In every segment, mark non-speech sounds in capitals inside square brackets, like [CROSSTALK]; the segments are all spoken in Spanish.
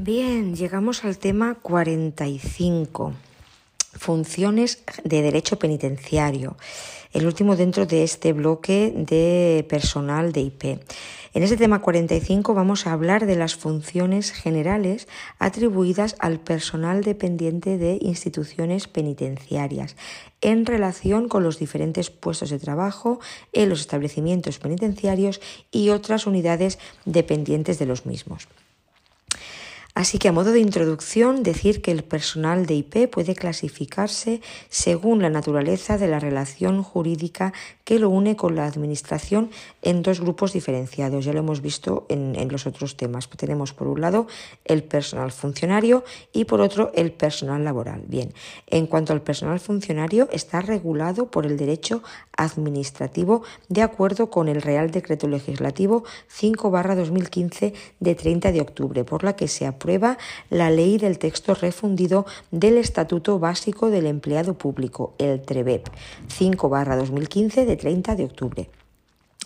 Bien, llegamos al tema 45, funciones de derecho penitenciario, el último dentro de este bloque de personal de IP. En este tema 45 vamos a hablar de las funciones generales atribuidas al personal dependiente de instituciones penitenciarias en relación con los diferentes puestos de trabajo en los establecimientos penitenciarios y otras unidades dependientes de los mismos. Así que a modo de introducción, decir que el personal de IP puede clasificarse según la naturaleza de la relación jurídica que lo une con la Administración en dos grupos diferenciados. Ya lo hemos visto en, los otros temas. Tenemos por un lado el personal funcionario y por otro el personal laboral. Bien, en cuanto al personal funcionario, está regulado por el derecho administrativo de acuerdo con el Real Decreto Legislativo 5-2015 de 30 de octubre, por la que se aprueba la ley del texto refundido del Estatuto Básico del Empleado Público, el TREBEP, 5-2015 de 30 de octubre.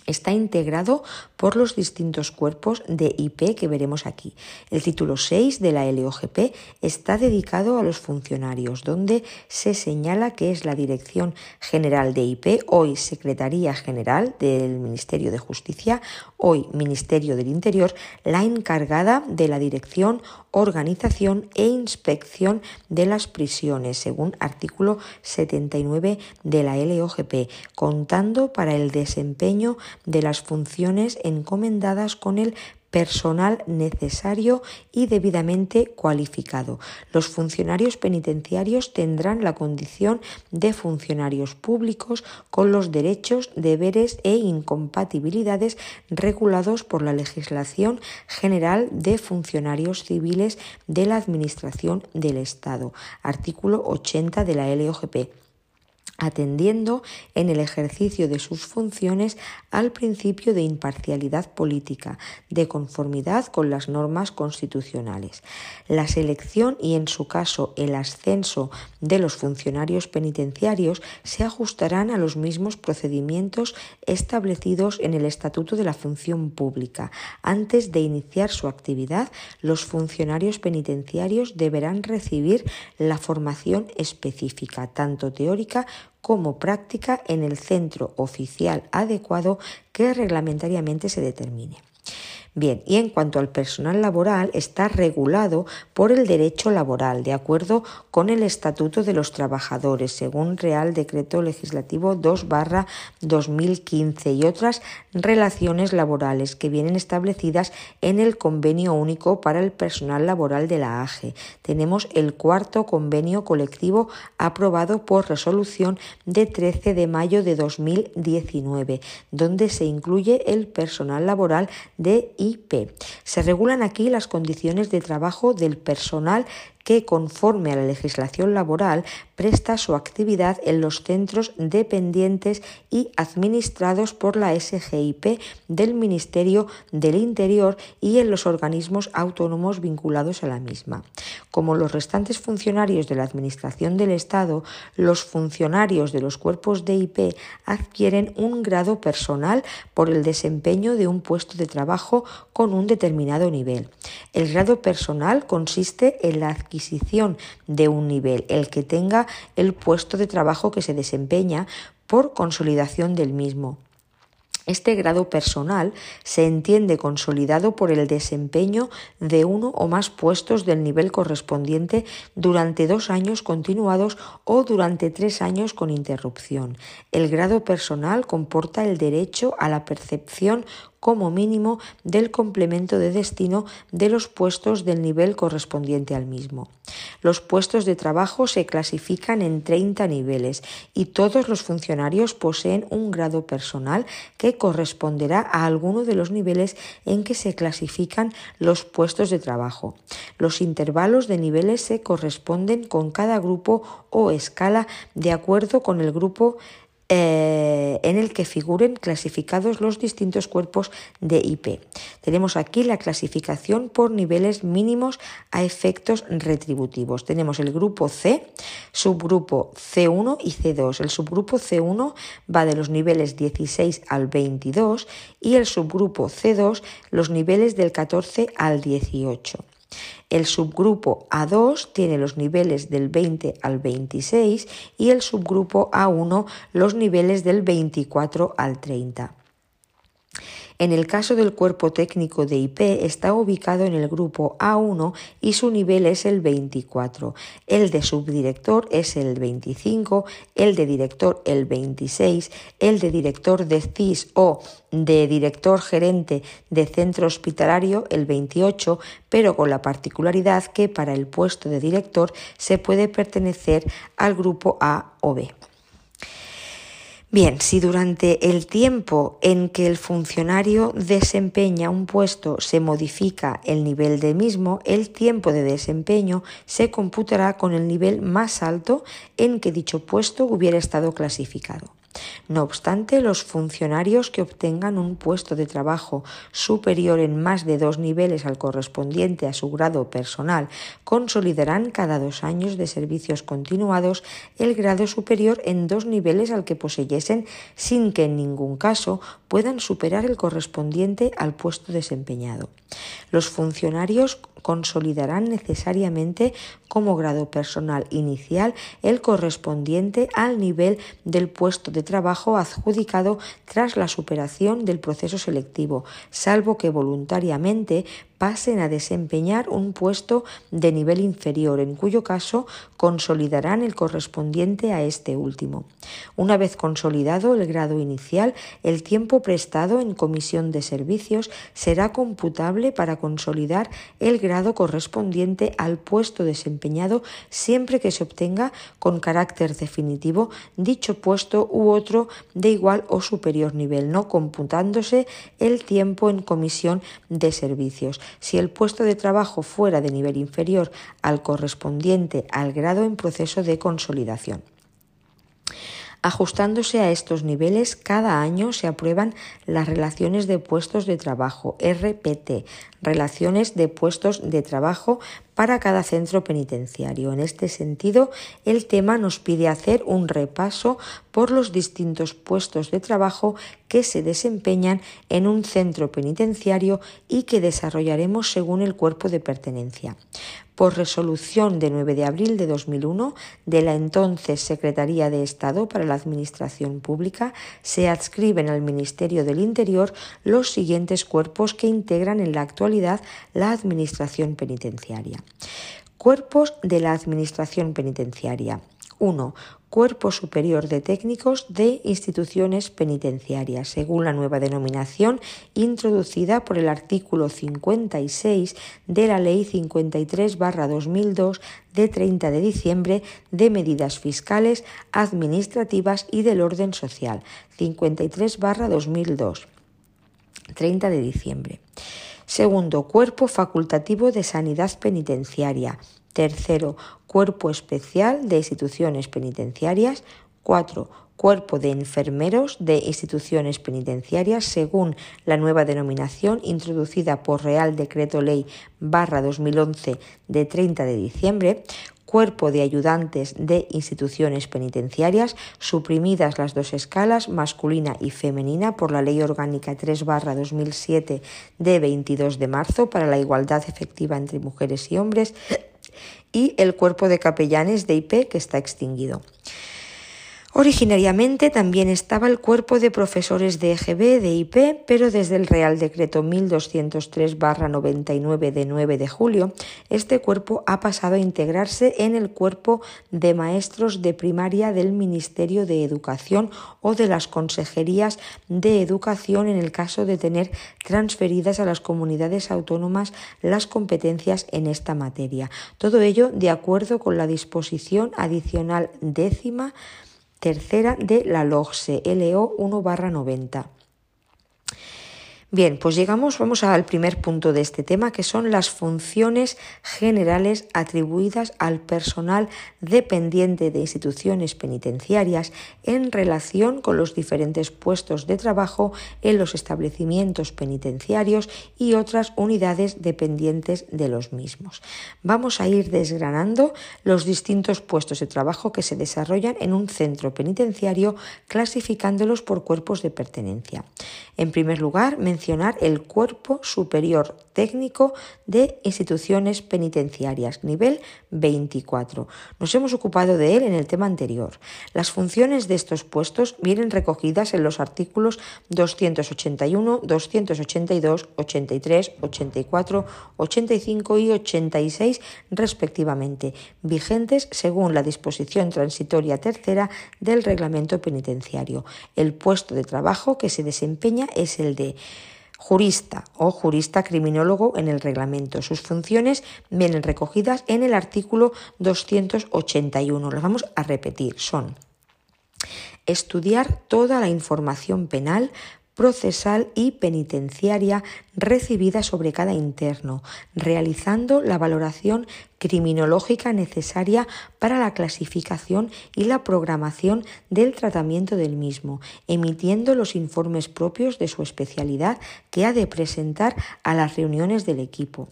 Está integrado por los distintos cuerpos de IP que veremos aquí. El título 6 de la LOGP está dedicado a los funcionarios, donde se señala que es la Dirección General de IP, hoy Secretaría General del Ministerio de Justicia, hoy Ministerio del Interior, la encargada de la dirección, organización e inspección de las prisiones, según artículo 79 de la LOGP, contando para el desempeño de las funciones encomendadas con el personal necesario y debidamente cualificado. Los funcionarios penitenciarios tendrán la condición de funcionarios públicos con los derechos, deberes e incompatibilidades regulados por la legislación general de funcionarios civiles de la Administración del Estado. Artículo 80 de la LOGP atendiendo en el ejercicio de sus funciones al principio de imparcialidad política, de conformidad con las normas constitucionales. La selección y, en su caso, el ascenso de los funcionarios penitenciarios se ajustarán a los mismos procedimientos establecidos en el Estatuto de la Función Pública. Antes de iniciar su actividad, los funcionarios penitenciarios deberán recibir la formación específica, tanto teórica como práctica en el centro oficial adecuado que reglamentariamente se determine. Bien, y en cuanto al personal laboral, está regulado por el derecho laboral, de acuerdo con el Estatuto de los Trabajadores, según Real Decreto Legislativo 2-2015 y otras relaciones laborales que vienen establecidas en el Convenio Único para el Personal Laboral de la AGE. Tenemos el cuarto convenio colectivo aprobado por resolución de 13 de mayo de 2019, donde se incluye el personal laboral de Se regulan aquí las condiciones de trabajo del personal que, conforme a la legislación laboral, presta su actividad en los centros dependientes y administrados por la SGIP del Ministerio del Interior y en los organismos autónomos vinculados a la misma. Como los restantes funcionarios de la Administración del Estado, los funcionarios de los cuerpos de IP adquieren un grado personal por el desempeño de un puesto de trabajo con un determinado nivel. El grado personal consiste en la adquisición de un nivel, el que tenga el puesto de trabajo que se desempeña por consolidación del mismo. Este grado personal se entiende consolidado por el desempeño de uno o más puestos del nivel correspondiente durante dos años continuados o durante tres años con interrupción. El grado personal comporta el derecho a la percepción como mínimo del complemento de destino de los puestos del nivel correspondiente al mismo. Los puestos de trabajo se clasifican en 30 niveles y todos los funcionarios poseen un grado personal que corresponderá a alguno de los niveles en que se clasifican los puestos de trabajo. Los intervalos de niveles se corresponden con cada grupo o escala de acuerdo con el grupo eh, en el que figuren clasificados los distintos cuerpos de IP. Tenemos aquí la clasificación por niveles mínimos a efectos retributivos. Tenemos el grupo C, subgrupo C1 y C2. El subgrupo C1 va de los niveles 16 al 22 y el subgrupo C2 los niveles del 14 al 18. El subgrupo A2 tiene los niveles del 20 al 26 y el subgrupo A1 los niveles del 24 al 30. En el caso del cuerpo técnico de IP está ubicado en el grupo A1 y su nivel es el 24. El de subdirector es el 25, el de director el 26, el de director de CIS o de director gerente de centro hospitalario el 28, pero con la particularidad que para el puesto de director se puede pertenecer al grupo A o B. Bien, si durante el tiempo en que el funcionario desempeña un puesto se modifica el nivel de mismo, el tiempo de desempeño se computará con el nivel más alto en que dicho puesto hubiera estado clasificado. No obstante, los funcionarios que obtengan un puesto de trabajo superior en más de dos niveles al correspondiente a su grado personal consolidarán cada dos años de servicios continuados el grado superior en dos niveles al que poseyesen sin que en ningún caso puedan superar el correspondiente al puesto desempeñado. Los funcionarios consolidarán necesariamente como grado personal inicial el correspondiente al nivel del puesto de trabajo adjudicado tras la superación del proceso selectivo, salvo que voluntariamente pasen a desempeñar un puesto de nivel inferior, en cuyo caso consolidarán el correspondiente a este último. Una vez consolidado el grado inicial, el tiempo prestado en comisión de servicios será computable para consolidar el grado correspondiente al puesto desempeñado siempre que se obtenga con carácter definitivo dicho puesto u otro de igual o superior nivel, no computándose el tiempo en comisión de servicios si el puesto de trabajo fuera de nivel inferior al correspondiente al grado en proceso de consolidación. Ajustándose a estos niveles, cada año se aprueban las relaciones de puestos de trabajo, RPT, relaciones de puestos de trabajo para cada centro penitenciario. En este sentido, el tema nos pide hacer un repaso por los distintos puestos de trabajo que se desempeñan en un centro penitenciario y que desarrollaremos según el cuerpo de pertenencia por resolución de 9 de abril de 2001 de la entonces Secretaría de Estado para la Administración Pública, se adscriben al Ministerio del Interior los siguientes cuerpos que integran en la actualidad la Administración Penitenciaria. Cuerpos de la Administración Penitenciaria. 1. Cuerpo Superior de Técnicos de Instituciones Penitenciarias, según la nueva denominación introducida por el artículo 56 de la Ley 53-2002 de 30 de diciembre de medidas fiscales, administrativas y del orden social. 53-2002. 30 de diciembre. Segundo, Cuerpo Facultativo de Sanidad Penitenciaria. Tercero, Cuerpo Especial de Instituciones Penitenciarias. Cuatro, Cuerpo de Enfermeros de Instituciones Penitenciarias según la nueva denominación introducida por Real Decreto Ley barra 2011 de 30 de diciembre, Cuerpo de Ayudantes de Instituciones Penitenciarias, suprimidas las dos escalas, masculina y femenina, por la Ley Orgánica 3 2007 de 22 de marzo para la igualdad efectiva entre mujeres y hombres y el Cuerpo de Capellanes de IP que está extinguido. Originariamente también estaba el cuerpo de profesores de EGB de IP, pero desde el Real Decreto 1203-99 de 9 de julio, este cuerpo ha pasado a integrarse en el cuerpo de maestros de primaria del Ministerio de Educación o de las consejerías de educación en el caso de tener transferidas a las comunidades autónomas las competencias en esta materia. Todo ello de acuerdo con la disposición adicional décima tercera de la LOGSE, LO 1 90. Bien, pues llegamos, vamos al primer punto de este tema, que son las funciones generales atribuidas al personal dependiente de instituciones penitenciarias en relación con los diferentes puestos de trabajo en los establecimientos penitenciarios y otras unidades dependientes de los mismos. Vamos a ir desgranando los distintos puestos de trabajo que se desarrollan en un centro penitenciario, clasificándolos por cuerpos de pertenencia. En primer lugar, el cuerpo superior técnico de instituciones penitenciarias, nivel 24. Nos hemos ocupado de él en el tema anterior. Las funciones de estos puestos vienen recogidas en los artículos 281, 282, 83, 84, 85 y 86 respectivamente, vigentes según la disposición transitoria tercera del reglamento penitenciario. El puesto de trabajo que se desempeña es el de jurista o jurista criminólogo en el reglamento. Sus funciones vienen recogidas en el artículo 281. Las vamos a repetir. Son estudiar toda la información penal procesal y penitenciaria recibida sobre cada interno, realizando la valoración criminológica necesaria para la clasificación y la programación del tratamiento del mismo, emitiendo los informes propios de su especialidad que ha de presentar a las reuniones del equipo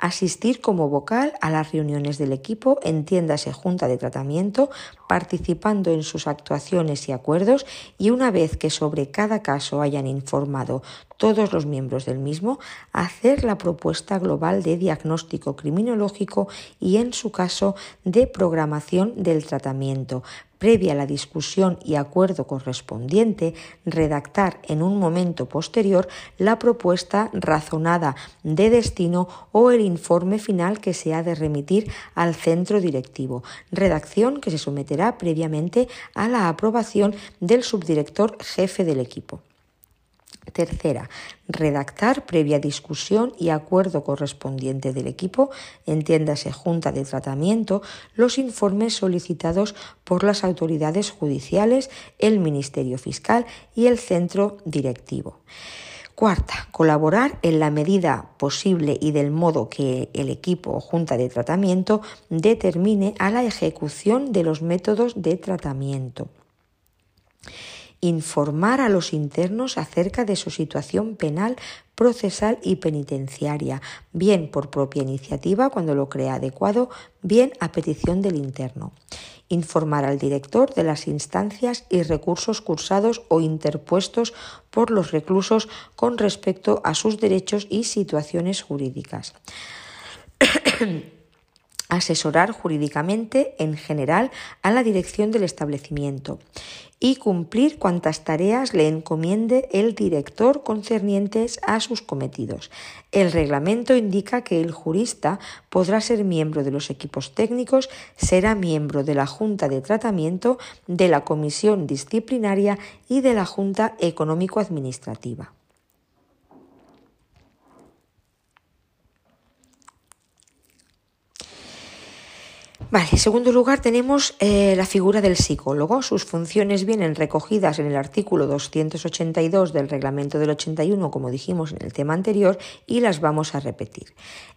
asistir como vocal a las reuniones del equipo, entiéndase junta de tratamiento, participando en sus actuaciones y acuerdos y una vez que sobre cada caso hayan informado todos los miembros del mismo, hacer la propuesta global de diagnóstico criminológico y en su caso de programación del tratamiento, previa a la discusión y acuerdo correspondiente, redactar en un momento posterior la propuesta razonada de destino o el informe final que se ha de remitir al centro directivo, redacción que se someterá previamente a la aprobación del subdirector jefe del equipo. Tercera, redactar previa discusión y acuerdo correspondiente del equipo, entiéndase junta de tratamiento, los informes solicitados por las autoridades judiciales, el Ministerio Fiscal y el centro directivo. Cuarta, colaborar en la medida posible y del modo que el equipo o junta de tratamiento determine a la ejecución de los métodos de tratamiento informar a los internos acerca de su situación penal, procesal y penitenciaria, bien por propia iniciativa cuando lo crea adecuado, bien a petición del interno. Informar al director de las instancias y recursos cursados o interpuestos por los reclusos con respecto a sus derechos y situaciones jurídicas. [COUGHS] asesorar jurídicamente en general a la dirección del establecimiento y cumplir cuantas tareas le encomiende el director concernientes a sus cometidos. El reglamento indica que el jurista podrá ser miembro de los equipos técnicos, será miembro de la Junta de Tratamiento, de la Comisión Disciplinaria y de la Junta Económico-Administrativa. Vale, en segundo lugar tenemos eh, la figura del psicólogo. Sus funciones vienen recogidas en el artículo 282 del reglamento del 81, como dijimos en el tema anterior, y las vamos a repetir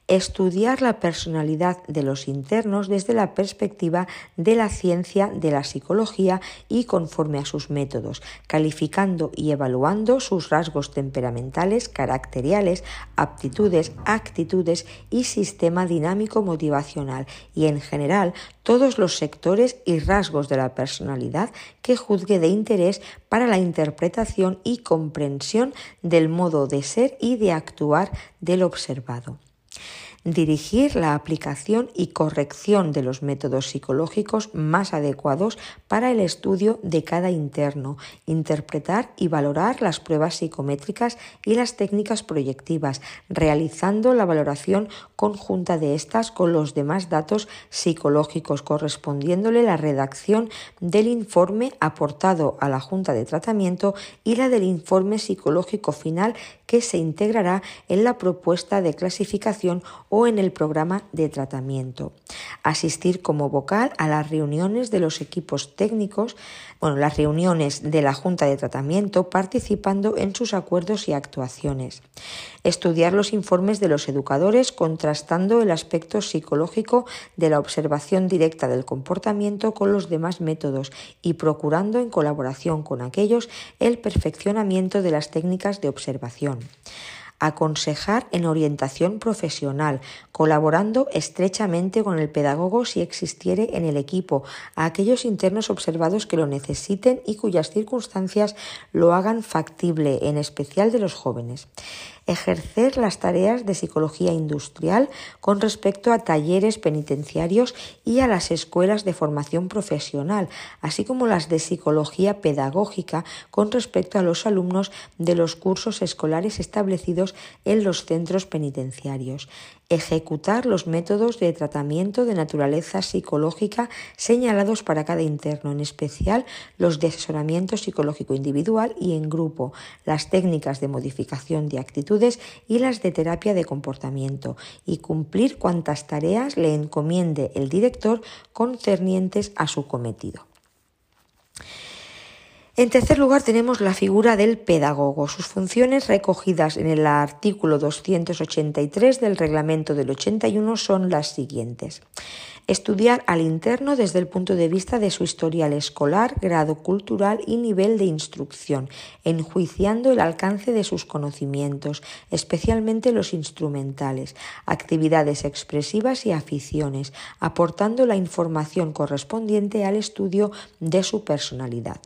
estudiar la personalidad de los internos desde la perspectiva de la ciencia de la psicología y conforme a sus métodos, calificando y evaluando sus rasgos temperamentales, caracteriales, aptitudes, actitudes y sistema dinámico motivacional y en general todos los sectores y rasgos de la personalidad que juzgue de interés para la interpretación y comprensión del modo de ser y de actuar del observado dirigir la aplicación y corrección de los métodos psicológicos más adecuados para el estudio de cada interno, interpretar y valorar las pruebas psicométricas y las técnicas proyectivas, realizando la valoración conjunta de estas con los demás datos psicológicos, correspondiéndole la redacción del informe aportado a la Junta de Tratamiento y la del informe psicológico final que se integrará en la propuesta de clasificación o en el programa de tratamiento. Asistir como vocal a las reuniones de los equipos técnicos, bueno, las reuniones de la Junta de Tratamiento, participando en sus acuerdos y actuaciones. Estudiar los informes de los educadores, contrastando el aspecto psicológico de la observación directa del comportamiento con los demás métodos y procurando en colaboración con aquellos el perfeccionamiento de las técnicas de observación aconsejar en orientación profesional, colaborando estrechamente con el pedagogo si existiere en el equipo, a aquellos internos observados que lo necesiten y cuyas circunstancias lo hagan factible, en especial de los jóvenes ejercer las tareas de psicología industrial con respecto a talleres penitenciarios y a las escuelas de formación profesional, así como las de psicología pedagógica con respecto a los alumnos de los cursos escolares establecidos en los centros penitenciarios ejecutar los métodos de tratamiento de naturaleza psicológica señalados para cada interno, en especial los de asesoramiento psicológico individual y en grupo, las técnicas de modificación de actitudes y las de terapia de comportamiento, y cumplir cuantas tareas le encomiende el director concernientes a su cometido. En tercer lugar tenemos la figura del pedagogo. Sus funciones recogidas en el artículo 283 del reglamento del 81 son las siguientes. Estudiar al interno desde el punto de vista de su historial escolar, grado cultural y nivel de instrucción, enjuiciando el alcance de sus conocimientos, especialmente los instrumentales, actividades expresivas y aficiones, aportando la información correspondiente al estudio de su personalidad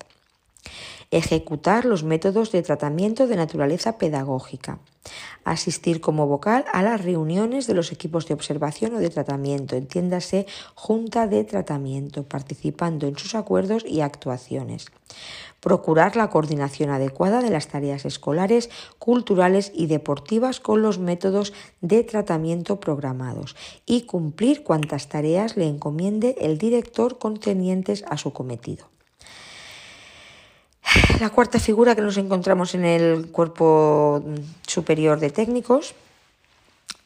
ejecutar los métodos de tratamiento de naturaleza pedagógica, asistir como vocal a las reuniones de los equipos de observación o de tratamiento, entiéndase junta de tratamiento, participando en sus acuerdos y actuaciones. Procurar la coordinación adecuada de las tareas escolares, culturales y deportivas con los métodos de tratamiento programados y cumplir cuantas tareas le encomiende el director concernientes a su cometido. La cuarta figura que nos encontramos en el cuerpo superior de técnicos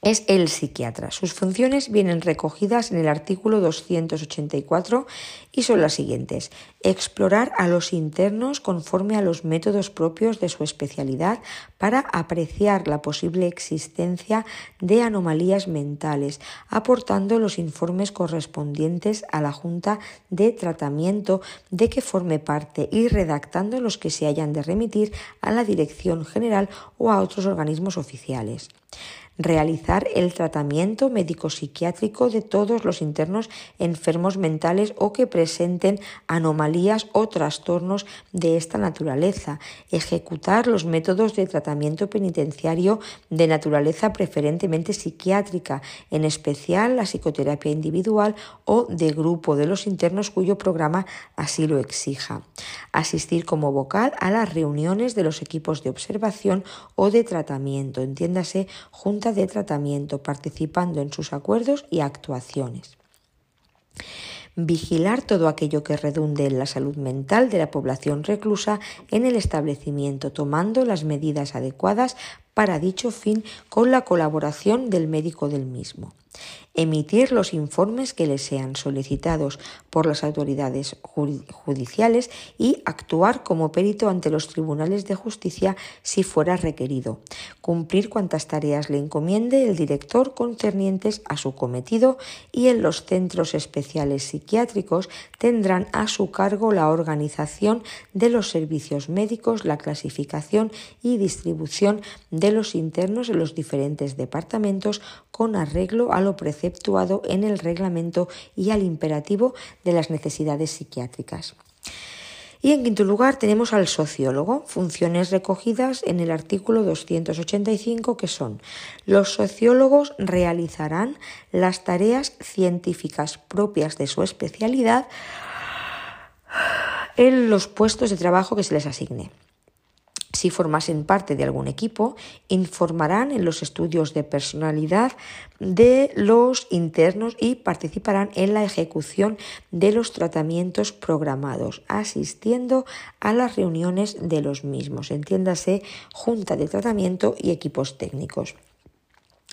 es el psiquiatra. Sus funciones vienen recogidas en el artículo 284 y son las siguientes. Explorar a los internos conforme a los métodos propios de su especialidad para apreciar la posible existencia de anomalías mentales, aportando los informes correspondientes a la Junta de Tratamiento de que forme parte y redactando los que se hayan de remitir a la Dirección General o a otros organismos oficiales realizar el tratamiento médico-psiquiátrico de todos los internos enfermos mentales o que presenten anomalías o trastornos de esta naturaleza, ejecutar los métodos de tratamiento penitenciario de naturaleza preferentemente psiquiátrica, en especial la psicoterapia individual o de grupo de los internos cuyo programa así lo exija, asistir como vocal a las reuniones de los equipos de observación o de tratamiento, entiéndase de tratamiento, participando en sus acuerdos y actuaciones. Vigilar todo aquello que redunde en la salud mental de la población reclusa en el establecimiento, tomando las medidas adecuadas para dicho fin con la colaboración del médico del mismo. Emitir los informes que le sean solicitados por las autoridades judiciales y actuar como perito ante los tribunales de justicia si fuera requerido, cumplir cuantas tareas le encomiende el director concernientes a su cometido y en los centros especiales psiquiátricos tendrán a su cargo la organización de los servicios médicos, la clasificación y distribución de los internos en los diferentes departamentos con arreglo a lo preceptuado en el reglamento y al imperativo de las necesidades psiquiátricas. Y en quinto lugar tenemos al sociólogo, funciones recogidas en el artículo 285 que son los sociólogos realizarán las tareas científicas propias de su especialidad en los puestos de trabajo que se les asigne. Si formasen parte de algún equipo, informarán en los estudios de personalidad de los internos y participarán en la ejecución de los tratamientos programados, asistiendo a las reuniones de los mismos, entiéndase junta de tratamiento y equipos técnicos.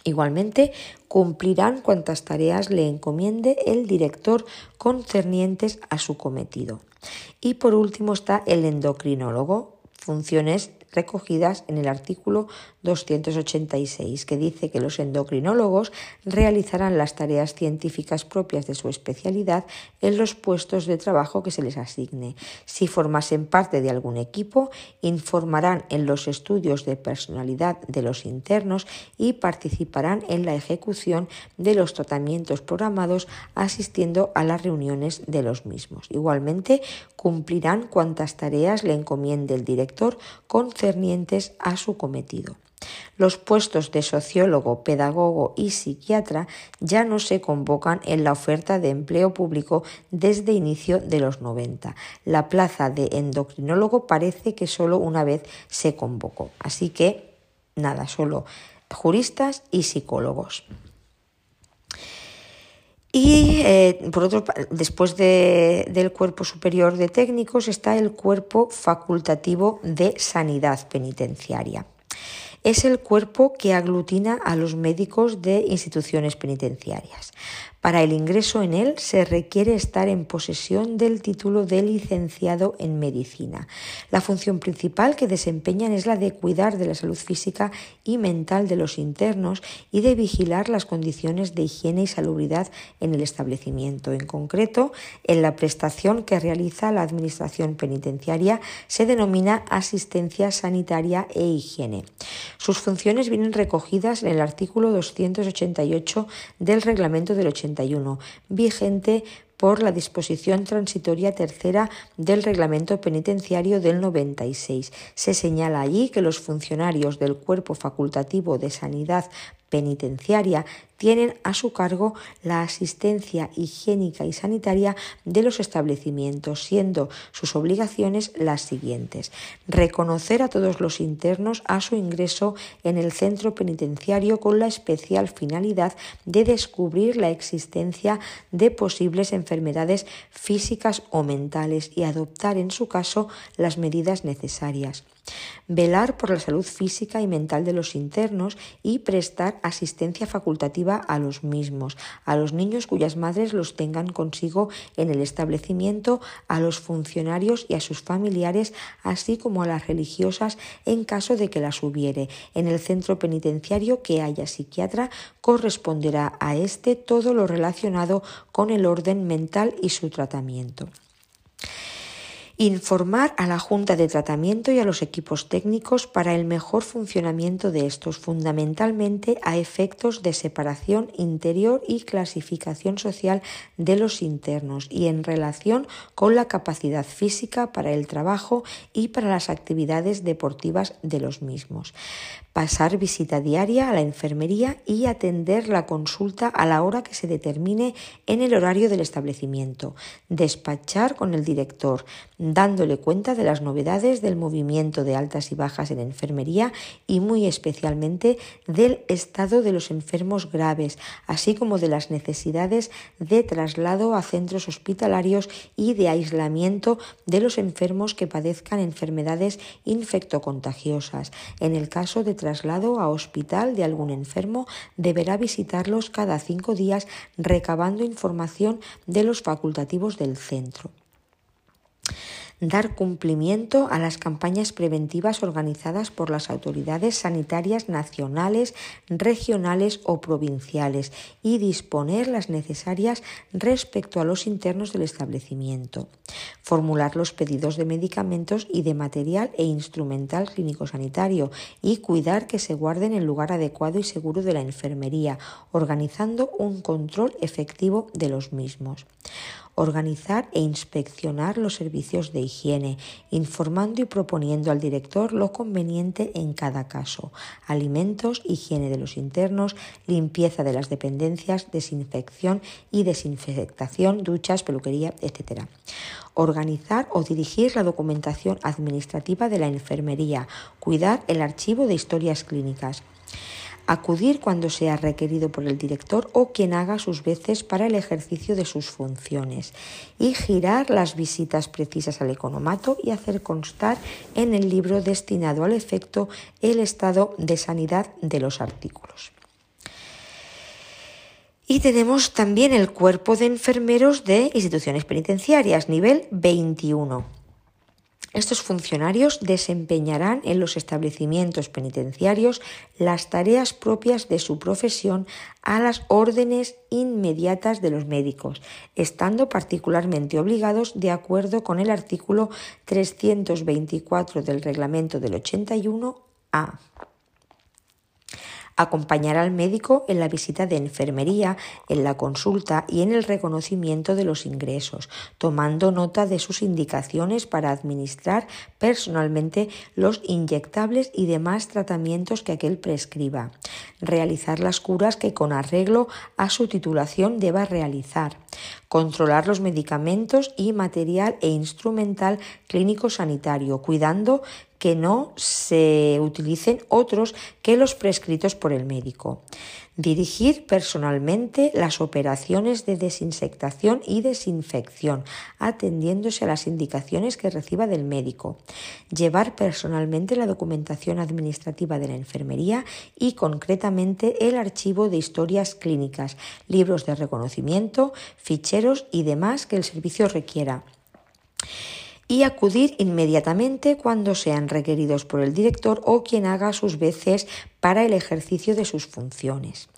Igualmente, cumplirán cuantas tareas le encomiende el director concernientes a su cometido. Y por último está el endocrinólogo, funciones recogidas en el artículo 286, que dice que los endocrinólogos realizarán las tareas científicas propias de su especialidad en los puestos de trabajo que se les asigne. Si formasen parte de algún equipo, informarán en los estudios de personalidad de los internos y participarán en la ejecución de los tratamientos programados asistiendo a las reuniones de los mismos. Igualmente, cumplirán cuantas tareas le encomiende el director concernientes a su cometido. Los puestos de sociólogo, pedagogo y psiquiatra ya no se convocan en la oferta de empleo público desde inicio de los 90. La plaza de endocrinólogo parece que solo una vez se convocó. Así que, nada, solo juristas y psicólogos. Y eh, por otro, después del cuerpo superior de técnicos está el cuerpo facultativo de sanidad penitenciaria es el cuerpo que aglutina a los médicos de instituciones penitenciarias. Para el ingreso en él se requiere estar en posesión del título de licenciado en medicina. La función principal que desempeñan es la de cuidar de la salud física y mental de los internos y de vigilar las condiciones de higiene y salubridad en el establecimiento. En concreto, en la prestación que realiza la Administración Penitenciaria se denomina asistencia sanitaria e higiene. Sus funciones vienen recogidas en el artículo 288 del reglamento del 80 vigente por la disposición transitoria tercera del reglamento penitenciario del 96. Se señala allí que los funcionarios del cuerpo facultativo de sanidad penitenciaria tienen a su cargo la asistencia higiénica y sanitaria de los establecimientos, siendo sus obligaciones las siguientes. Reconocer a todos los internos a su ingreso en el centro penitenciario con la especial finalidad de descubrir la existencia de posibles enfermedades físicas o mentales y adoptar en su caso las medidas necesarias velar por la salud física y mental de los internos y prestar asistencia facultativa a los mismos, a los niños cuyas madres los tengan consigo en el establecimiento, a los funcionarios y a sus familiares, así como a las religiosas en caso de que las hubiere. En el centro penitenciario que haya psiquiatra corresponderá a éste todo lo relacionado con el orden mental y su tratamiento. Informar a la Junta de Tratamiento y a los equipos técnicos para el mejor funcionamiento de estos, fundamentalmente a efectos de separación interior y clasificación social de los internos y en relación con la capacidad física para el trabajo y para las actividades deportivas de los mismos pasar visita diaria a la enfermería y atender la consulta a la hora que se determine en el horario del establecimiento, despachar con el director, dándole cuenta de las novedades del movimiento de altas y bajas en enfermería y muy especialmente del estado de los enfermos graves, así como de las necesidades de traslado a centros hospitalarios y de aislamiento de los enfermos que padezcan enfermedades infectocontagiosas. En el caso de traslado a hospital de algún enfermo, deberá visitarlos cada cinco días recabando información de los facultativos del centro dar cumplimiento a las campañas preventivas organizadas por las autoridades sanitarias nacionales, regionales o provinciales y disponer las necesarias respecto a los internos del establecimiento. Formular los pedidos de medicamentos y de material e instrumental clínico sanitario y cuidar que se guarden en lugar adecuado y seguro de la enfermería, organizando un control efectivo de los mismos organizar e inspeccionar los servicios de higiene, informando y proponiendo al director lo conveniente en cada caso, alimentos, higiene de los internos, limpieza de las dependencias, desinfección y desinfectación, duchas, peluquería, etc. Organizar o dirigir la documentación administrativa de la enfermería, cuidar el archivo de historias clínicas acudir cuando sea requerido por el director o quien haga sus veces para el ejercicio de sus funciones y girar las visitas precisas al economato y hacer constar en el libro destinado al efecto el estado de sanidad de los artículos. Y tenemos también el cuerpo de enfermeros de instituciones penitenciarias, nivel 21. Estos funcionarios desempeñarán en los establecimientos penitenciarios las tareas propias de su profesión a las órdenes inmediatas de los médicos, estando particularmente obligados de acuerdo con el artículo 324 del reglamento del 81 a acompañar al médico en la visita de enfermería, en la consulta y en el reconocimiento de los ingresos, tomando nota de sus indicaciones para administrar personalmente los inyectables y demás tratamientos que aquel prescriba, realizar las curas que con arreglo a su titulación deba realizar, controlar los medicamentos y material e instrumental clínico sanitario, cuidando que no se utilicen otros que los prescritos por el médico. Dirigir personalmente las operaciones de desinsectación y desinfección, atendiéndose a las indicaciones que reciba del médico. Llevar personalmente la documentación administrativa de la enfermería y concretamente el archivo de historias clínicas, libros de reconocimiento, ficheros y demás que el servicio requiera y acudir inmediatamente cuando sean requeridos por el director o quien haga sus veces para el ejercicio de sus funciones.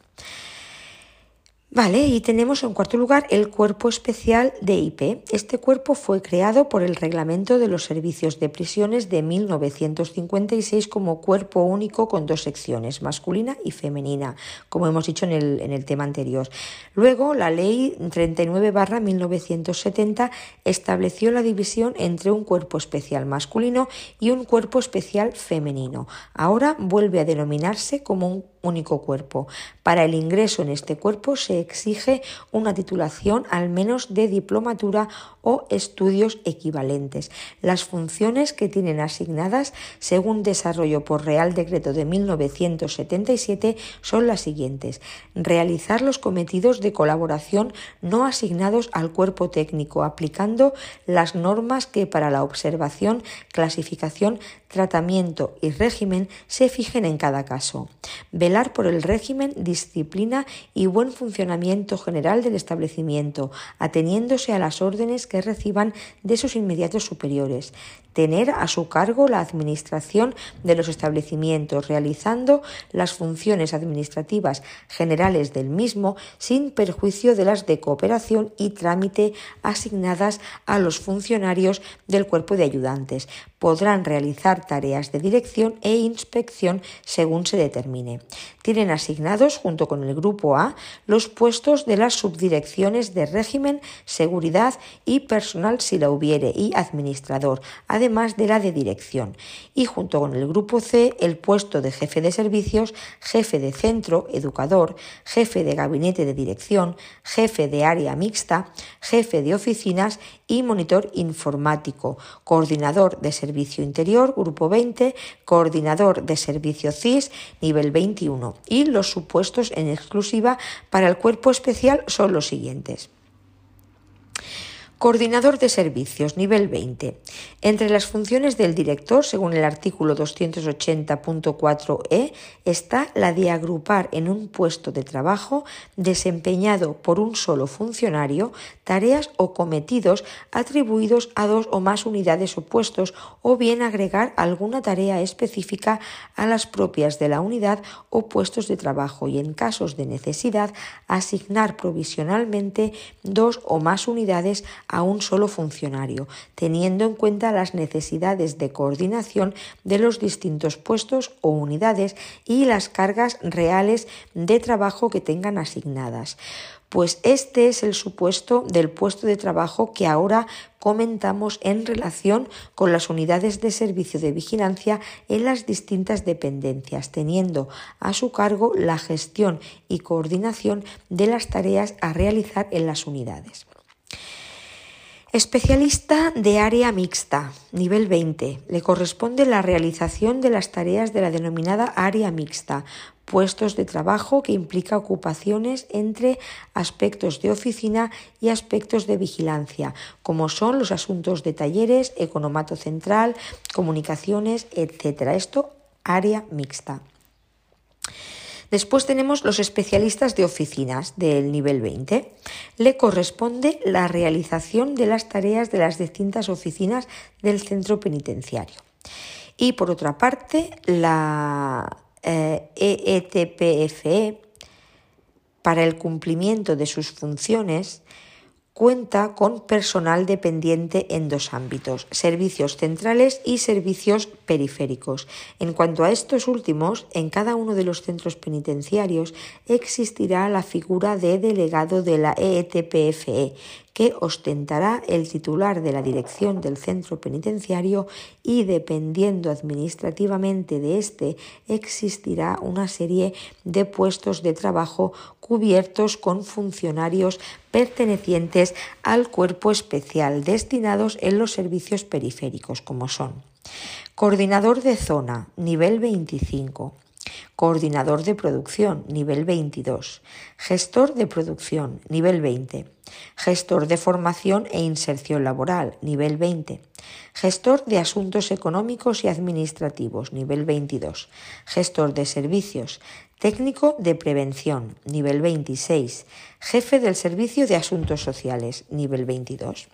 Vale, y tenemos en cuarto lugar el cuerpo especial de IP. Este cuerpo fue creado por el Reglamento de los Servicios de Prisiones de 1956 como cuerpo único con dos secciones, masculina y femenina, como hemos dicho en el, en el tema anterior. Luego, la Ley 39-1970 estableció la división entre un cuerpo especial masculino y un cuerpo especial femenino. Ahora vuelve a denominarse como un único cuerpo. Para el ingreso en este cuerpo se exige una titulación al menos de diplomatura o estudios equivalentes. Las funciones que tienen asignadas, según desarrollo por Real Decreto de 1977, son las siguientes. Realizar los cometidos de colaboración no asignados al cuerpo técnico, aplicando las normas que para la observación, clasificación, tratamiento y régimen se fijen en cada caso. Velar por el régimen, disciplina y buen funcionamiento general del establecimiento, ateniéndose a las órdenes que reciban de sus inmediatos superiores tener a su cargo la administración de los establecimientos, realizando las funciones administrativas generales del mismo sin perjuicio de las de cooperación y trámite asignadas a los funcionarios del cuerpo de ayudantes. Podrán realizar tareas de dirección e inspección según se determine. Tienen asignados, junto con el Grupo A, los puestos de las subdirecciones de régimen, seguridad y personal si la hubiere y administrador, además de la de dirección, y junto con el grupo C el puesto de jefe de servicios, jefe de centro, educador, jefe de gabinete de dirección, jefe de área mixta, jefe de oficinas y monitor informático, coordinador de servicio interior, grupo 20, coordinador de servicio CIS, nivel 21, y los supuestos en exclusiva para el cuerpo especial son los siguientes. Coordinador de servicios, nivel 20. Entre las funciones del director, según el artículo 280.4e, está la de agrupar en un puesto de trabajo desempeñado por un solo funcionario tareas o cometidos atribuidos a dos o más unidades o puestos, o bien agregar alguna tarea específica a las propias de la unidad o puestos de trabajo y, en casos de necesidad, asignar provisionalmente dos o más unidades a un solo funcionario, teniendo en cuenta las necesidades de coordinación de los distintos puestos o unidades y las cargas reales de trabajo que tengan asignadas. Pues este es el supuesto del puesto de trabajo que ahora comentamos en relación con las unidades de servicio de vigilancia en las distintas dependencias, teniendo a su cargo la gestión y coordinación de las tareas a realizar en las unidades. Especialista de área mixta, nivel 20. Le corresponde la realización de las tareas de la denominada área mixta, puestos de trabajo que implica ocupaciones entre aspectos de oficina y aspectos de vigilancia, como son los asuntos de talleres, economato central, comunicaciones, etc. Esto, área mixta. Después tenemos los especialistas de oficinas del nivel 20. Le corresponde la realización de las tareas de las distintas oficinas del centro penitenciario. Y por otra parte, la EETPFE, e, para el cumplimiento de sus funciones, cuenta con personal dependiente en dos ámbitos, servicios centrales y servicios periféricos. En cuanto a estos últimos, en cada uno de los centros penitenciarios existirá la figura de delegado de la EETPFE, que ostentará el titular de la dirección del centro penitenciario y dependiendo administrativamente de éste existirá una serie de puestos de trabajo cubiertos con funcionarios pertenecientes al cuerpo especial destinados en los servicios periféricos como son Coordinador de zona, nivel 25. Coordinador de producción, nivel 22. Gestor de producción, nivel 20. Gestor de formación e inserción laboral, nivel 20. Gestor de asuntos económicos y administrativos, nivel 22. Gestor de servicios. Técnico de prevención, nivel 26. Jefe del servicio de asuntos sociales, nivel 22.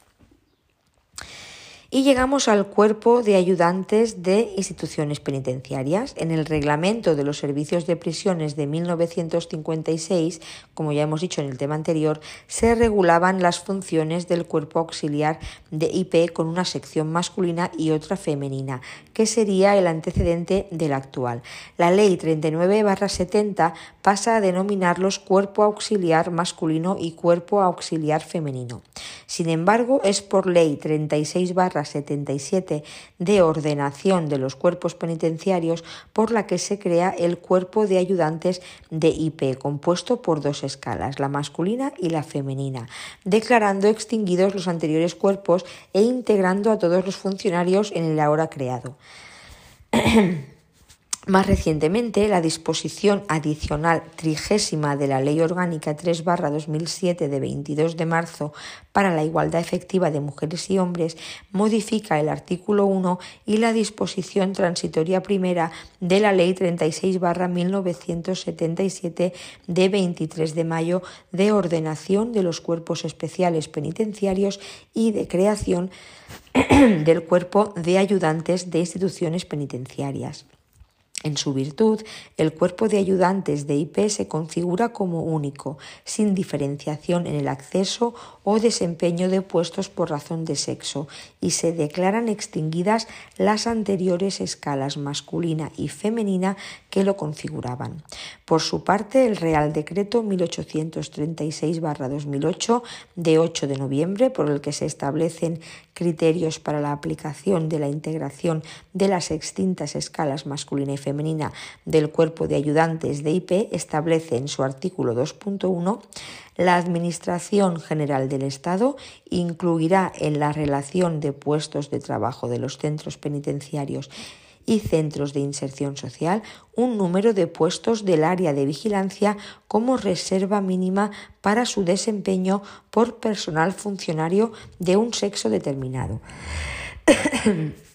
Y llegamos al cuerpo de ayudantes de instituciones penitenciarias. En el reglamento de los servicios de prisiones de 1956, como ya hemos dicho en el tema anterior, se regulaban las funciones del cuerpo auxiliar de IP con una sección masculina y otra femenina, que sería el antecedente del actual. La ley 39-70 pasa a denominarlos cuerpo auxiliar masculino y cuerpo auxiliar femenino. Sin embargo, es por ley 36 77 de ordenación de los cuerpos penitenciarios por la que se crea el cuerpo de ayudantes de IP, compuesto por dos escalas, la masculina y la femenina, declarando extinguidos los anteriores cuerpos e integrando a todos los funcionarios en el ahora creado. [CLEARS THROAT] Más recientemente, la disposición adicional trigésima de la Ley Orgánica 3-2007 de 22 de marzo para la igualdad efectiva de mujeres y hombres modifica el artículo 1 y la disposición transitoria primera de la Ley 36-1977 de 23 de mayo de ordenación de los cuerpos especiales penitenciarios y de creación [CLEARS THROAT] del cuerpo de ayudantes de instituciones penitenciarias. En su virtud, el cuerpo de ayudantes de IP se configura como único, sin diferenciación en el acceso o desempeño de puestos por razón de sexo, y se declaran extinguidas las anteriores escalas masculina y femenina que lo configuraban. Por su parte, el Real Decreto 1836-2008 de 8 de noviembre, por el que se establecen criterios para la aplicación de la integración de las extintas escalas masculina y del cuerpo de ayudantes de IP establece en su artículo 2.1 la Administración General del Estado incluirá en la relación de puestos de trabajo de los centros penitenciarios y centros de inserción social un número de puestos del área de vigilancia como reserva mínima para su desempeño por personal funcionario de un sexo determinado. [COUGHS]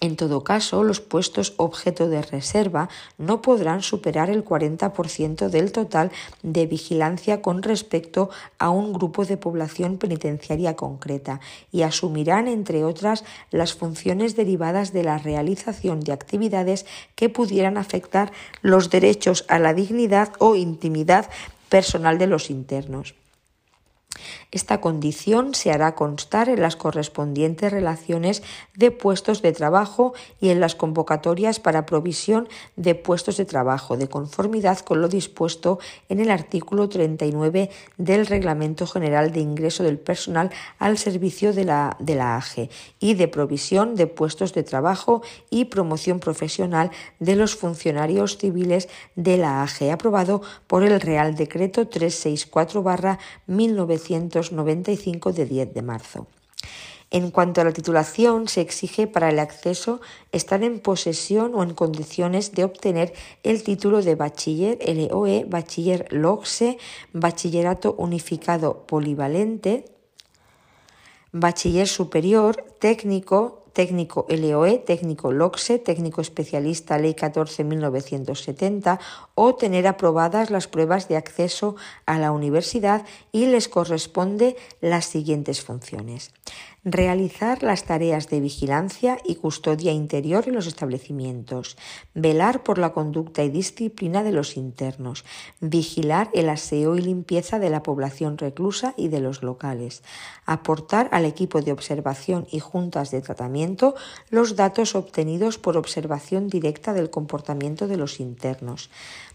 En todo caso, los puestos objeto de reserva no podrán superar el 40% del total de vigilancia con respecto a un grupo de población penitenciaria concreta y asumirán, entre otras, las funciones derivadas de la realización de actividades que pudieran afectar los derechos a la dignidad o intimidad personal de los internos. Esta condición se hará constar en las correspondientes relaciones de puestos de trabajo y en las convocatorias para provisión de puestos de trabajo, de conformidad con lo dispuesto en el artículo 39 del Reglamento General de Ingreso del Personal al servicio de la, de la AGE y de provisión de puestos de trabajo y promoción profesional de los funcionarios civiles de la AGE, aprobado por el Real Decreto 364-1900 95 de 10 de marzo. En cuanto a la titulación, se exige para el acceso estar en posesión o en condiciones de obtener el título de bachiller LOE, bachiller LOGSE, bachillerato unificado polivalente, bachiller superior, técnico, técnico LOE, técnico LOXE, técnico especialista Ley 14.1970 o tener aprobadas las pruebas de acceso a la universidad y les corresponde las siguientes funciones. Realizar las tareas de vigilancia y custodia interior en los establecimientos, velar por la conducta y disciplina de los internos, vigilar el aseo y limpieza de la población reclusa y de los locales, aportar al equipo de observación y juntas de tratamiento los datos obtenidos por observación directa del comportamiento de los internos,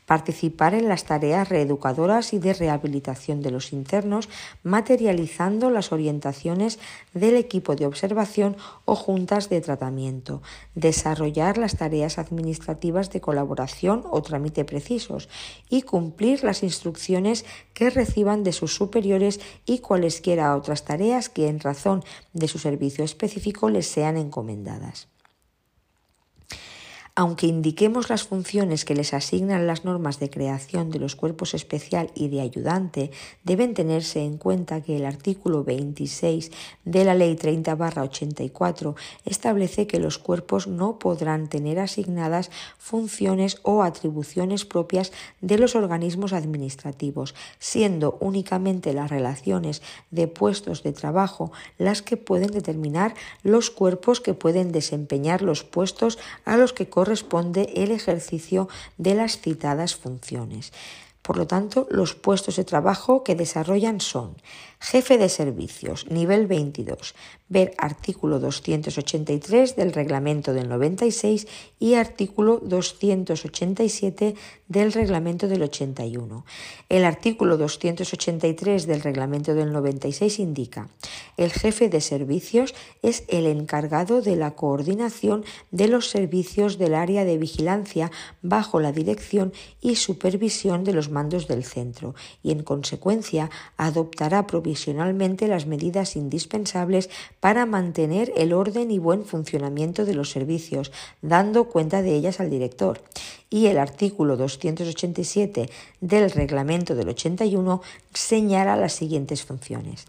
participar en las tareas reeducadoras y de rehabilitación de los internos, materializando las orientaciones del equipo de observación o juntas de tratamiento, desarrollar las tareas administrativas de colaboración o trámite precisos y cumplir las instrucciones que reciban de sus superiores y cualesquiera otras tareas que en razón de su servicio específico les sean encomendadas. Aunque indiquemos las funciones que les asignan las normas de creación de los cuerpos especial y de ayudante, deben tenerse en cuenta que el artículo 26 de la Ley 30-84 establece que los cuerpos no podrán tener asignadas funciones o atribuciones propias de los organismos administrativos, siendo únicamente las relaciones de puestos de trabajo las que pueden determinar los cuerpos que pueden desempeñar los puestos a los que corresponde el ejercicio de las citadas funciones. Por lo tanto, los puestos de trabajo que desarrollan son jefe de servicios, nivel 22, ver artículo 283 del reglamento del 96 y artículo 287 del reglamento del 81. El artículo 283 del reglamento del 96 indica el jefe de servicios es el encargado de la coordinación de los servicios del área de vigilancia bajo la dirección y supervisión de los mandos del centro y en consecuencia adoptará las medidas indispensables para mantener el orden y buen funcionamiento de los servicios, dando cuenta de ellas al director. Y el artículo 287 del reglamento del 81 señala las siguientes funciones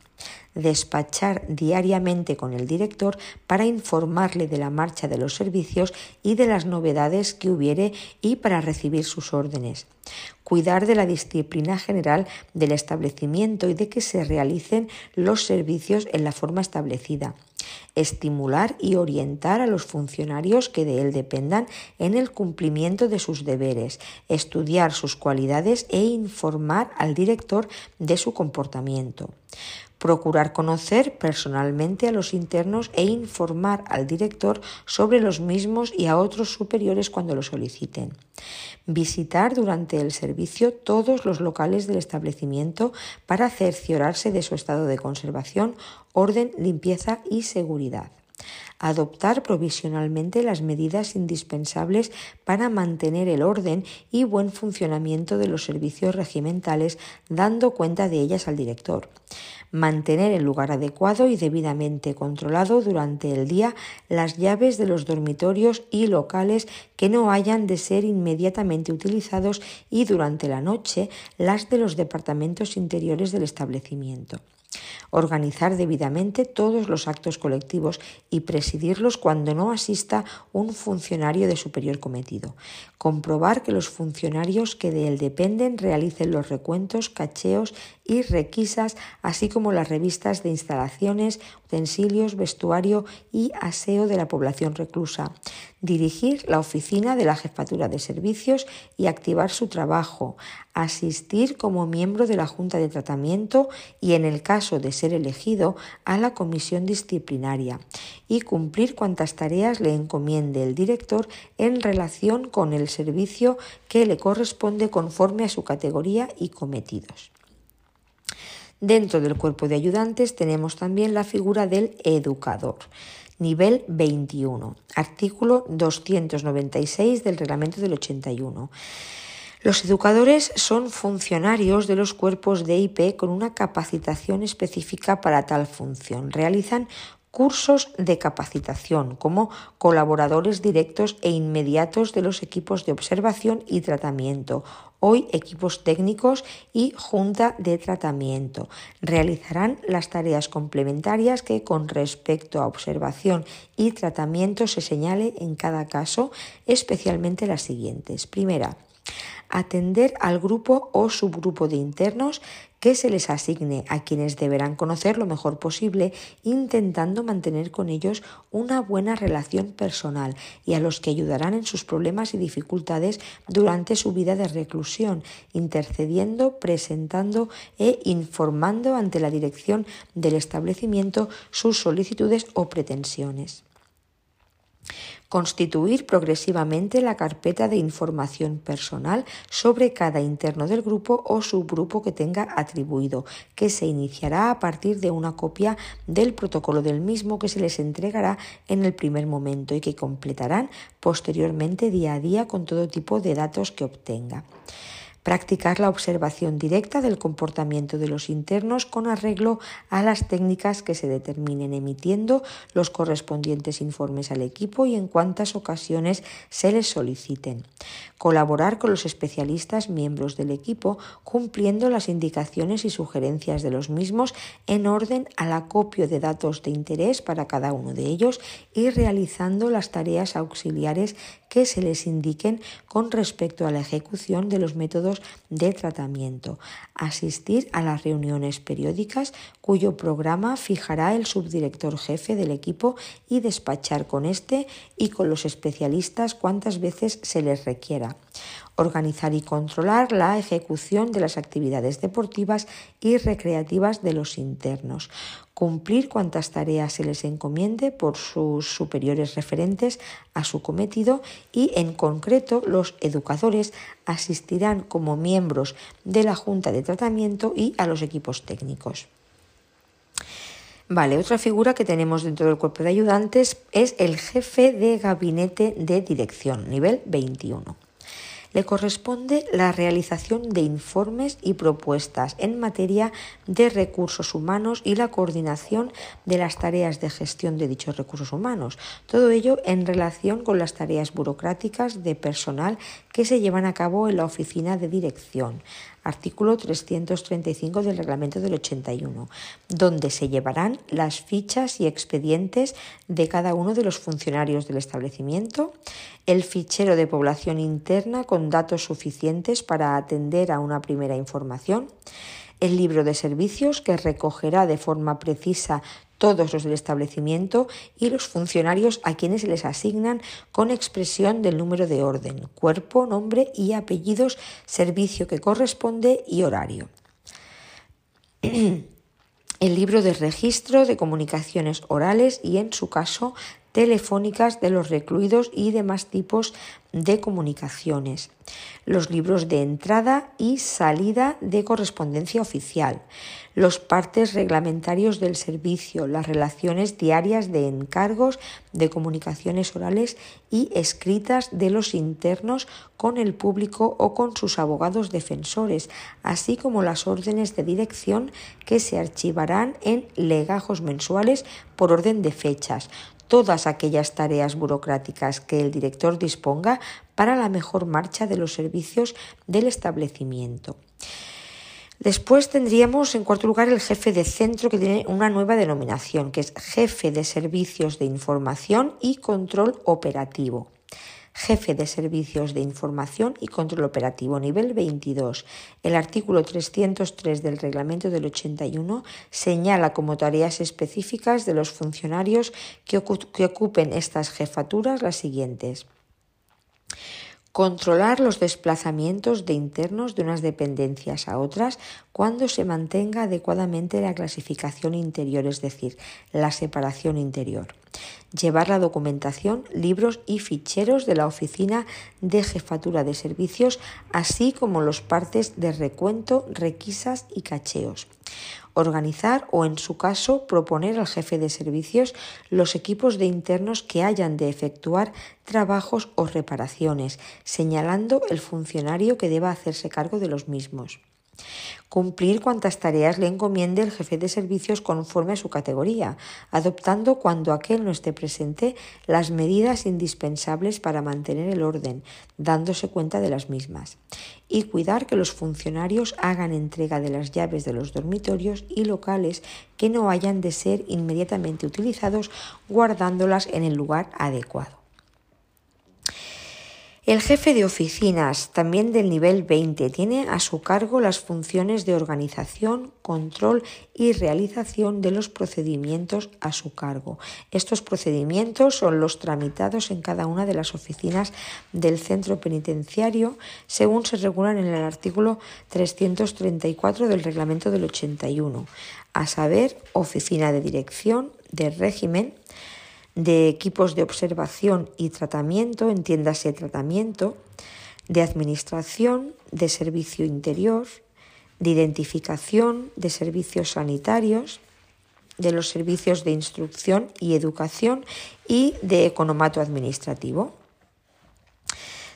despachar diariamente con el director para informarle de la marcha de los servicios y de las novedades que hubiere y para recibir sus órdenes. Cuidar de la disciplina general del establecimiento y de que se realicen los servicios en la forma establecida. Estimular y orientar a los funcionarios que de él dependan en el cumplimiento de sus deberes, estudiar sus cualidades e informar al director de su comportamiento procurar conocer personalmente a los internos e informar al director sobre los mismos y a otros superiores cuando lo soliciten. Visitar durante el servicio todos los locales del establecimiento para cerciorarse de su estado de conservación, orden, limpieza y seguridad adoptar provisionalmente las medidas indispensables para mantener el orden y buen funcionamiento de los servicios regimentales, dando cuenta de ellas al director mantener el lugar adecuado y debidamente controlado durante el día las llaves de los dormitorios y locales que no hayan de ser inmediatamente utilizados y durante la noche las de los departamentos interiores del establecimiento organizar debidamente todos los actos colectivos y presidirlos cuando no asista un funcionario de superior cometido, comprobar que los funcionarios que de él dependen realicen los recuentos, cacheos y requisas, así como las revistas de instalaciones, vestuario y aseo de la población reclusa, dirigir la oficina de la jefatura de servicios y activar su trabajo, asistir como miembro de la Junta de Tratamiento y, en el caso de ser elegido, a la comisión disciplinaria. Y cumplir cuantas tareas le encomiende el director en relación con el servicio que le corresponde conforme a su categoría y cometidos. Dentro del cuerpo de ayudantes tenemos también la figura del educador. Nivel 21, artículo 296 del reglamento del 81. Los educadores son funcionarios de los cuerpos de IP con una capacitación específica para tal función. Realizan cursos de capacitación como colaboradores directos e inmediatos de los equipos de observación y tratamiento, hoy equipos técnicos y junta de tratamiento. Realizarán las tareas complementarias que con respecto a observación y tratamiento se señale en cada caso, especialmente las siguientes. Primera, atender al grupo o subgrupo de internos que se les asigne a quienes deberán conocer lo mejor posible, intentando mantener con ellos una buena relación personal y a los que ayudarán en sus problemas y dificultades durante su vida de reclusión, intercediendo, presentando e informando ante la dirección del establecimiento sus solicitudes o pretensiones. Constituir progresivamente la carpeta de información personal sobre cada interno del grupo o subgrupo que tenga atribuido, que se iniciará a partir de una copia del protocolo del mismo que se les entregará en el primer momento y que completarán posteriormente día a día con todo tipo de datos que obtenga. Practicar la observación directa del comportamiento de los internos con arreglo a las técnicas que se determinen, emitiendo los correspondientes informes al equipo y en cuantas ocasiones se les soliciten. Colaborar con los especialistas miembros del equipo cumpliendo las indicaciones y sugerencias de los mismos en orden al acopio de datos de interés para cada uno de ellos y realizando las tareas auxiliares que se les indiquen con respecto a la ejecución de los métodos de tratamiento. Asistir a las reuniones periódicas cuyo programa fijará el subdirector jefe del equipo y despachar con este y con los especialistas cuantas veces se les requiera organizar y controlar la ejecución de las actividades deportivas y recreativas de los internos, cumplir cuantas tareas se les encomiende por sus superiores referentes a su cometido y en concreto los educadores asistirán como miembros de la Junta de Tratamiento y a los equipos técnicos. Vale, otra figura que tenemos dentro del cuerpo de ayudantes es el jefe de gabinete de dirección, nivel 21 le corresponde la realización de informes y propuestas en materia de recursos humanos y la coordinación de las tareas de gestión de dichos recursos humanos. Todo ello en relación con las tareas burocráticas de personal que se llevan a cabo en la oficina de dirección artículo 335 del reglamento del 81, donde se llevarán las fichas y expedientes de cada uno de los funcionarios del establecimiento, el fichero de población interna con datos suficientes para atender a una primera información, el libro de servicios que recogerá de forma precisa todos los del establecimiento y los funcionarios a quienes se les asignan con expresión del número de orden, cuerpo, nombre y apellidos, servicio que corresponde y horario. [CLEARS THROAT] El libro de registro de comunicaciones orales y, en su caso, telefónicas de los recluidos y demás tipos de comunicaciones, los libros de entrada y salida de correspondencia oficial, los partes reglamentarios del servicio, las relaciones diarias de encargos de comunicaciones orales y escritas de los internos con el público o con sus abogados defensores, así como las órdenes de dirección que se archivarán en legajos mensuales por orden de fechas, todas aquellas tareas burocráticas que el director disponga para la mejor marcha de los servicios del establecimiento. Después tendríamos en cuarto lugar el jefe de centro que tiene una nueva denominación, que es jefe de servicios de información y control operativo jefe de servicios de información y control operativo nivel 22. El artículo 303 del reglamento del 81 señala como tareas específicas de los funcionarios que, ocupen estas jefaturas las siguientes. Controlar los desplazamientos de internos de unas dependencias a otras cuando se mantenga adecuadamente la clasificación interior, es decir, la separación interior. Llevar la documentación, libros y ficheros de la oficina de jefatura de servicios, así como los partes de recuento, requisas y cacheos organizar o, en su caso, proponer al jefe de servicios los equipos de internos que hayan de efectuar trabajos o reparaciones, señalando el funcionario que deba hacerse cargo de los mismos. Cumplir cuantas tareas le encomiende el jefe de servicios conforme a su categoría, adoptando cuando aquel no esté presente las medidas indispensables para mantener el orden, dándose cuenta de las mismas. Y cuidar que los funcionarios hagan entrega de las llaves de los dormitorios y locales que no hayan de ser El jefe de oficinas, también del nivel 20, tiene a su cargo las funciones de organización, control y realización de los procedimientos a su cargo. Estos procedimientos son los tramitados en cada una de las oficinas del centro penitenciario según se regulan en el artículo 334 del reglamento del 81, a saber, oficina de dirección, de régimen, de equipos de observación y tratamiento, entiéndase tratamiento, de administración, de servicio interior, de identificación, de servicios sanitarios, de los servicios de instrucción y educación y de economato administrativo.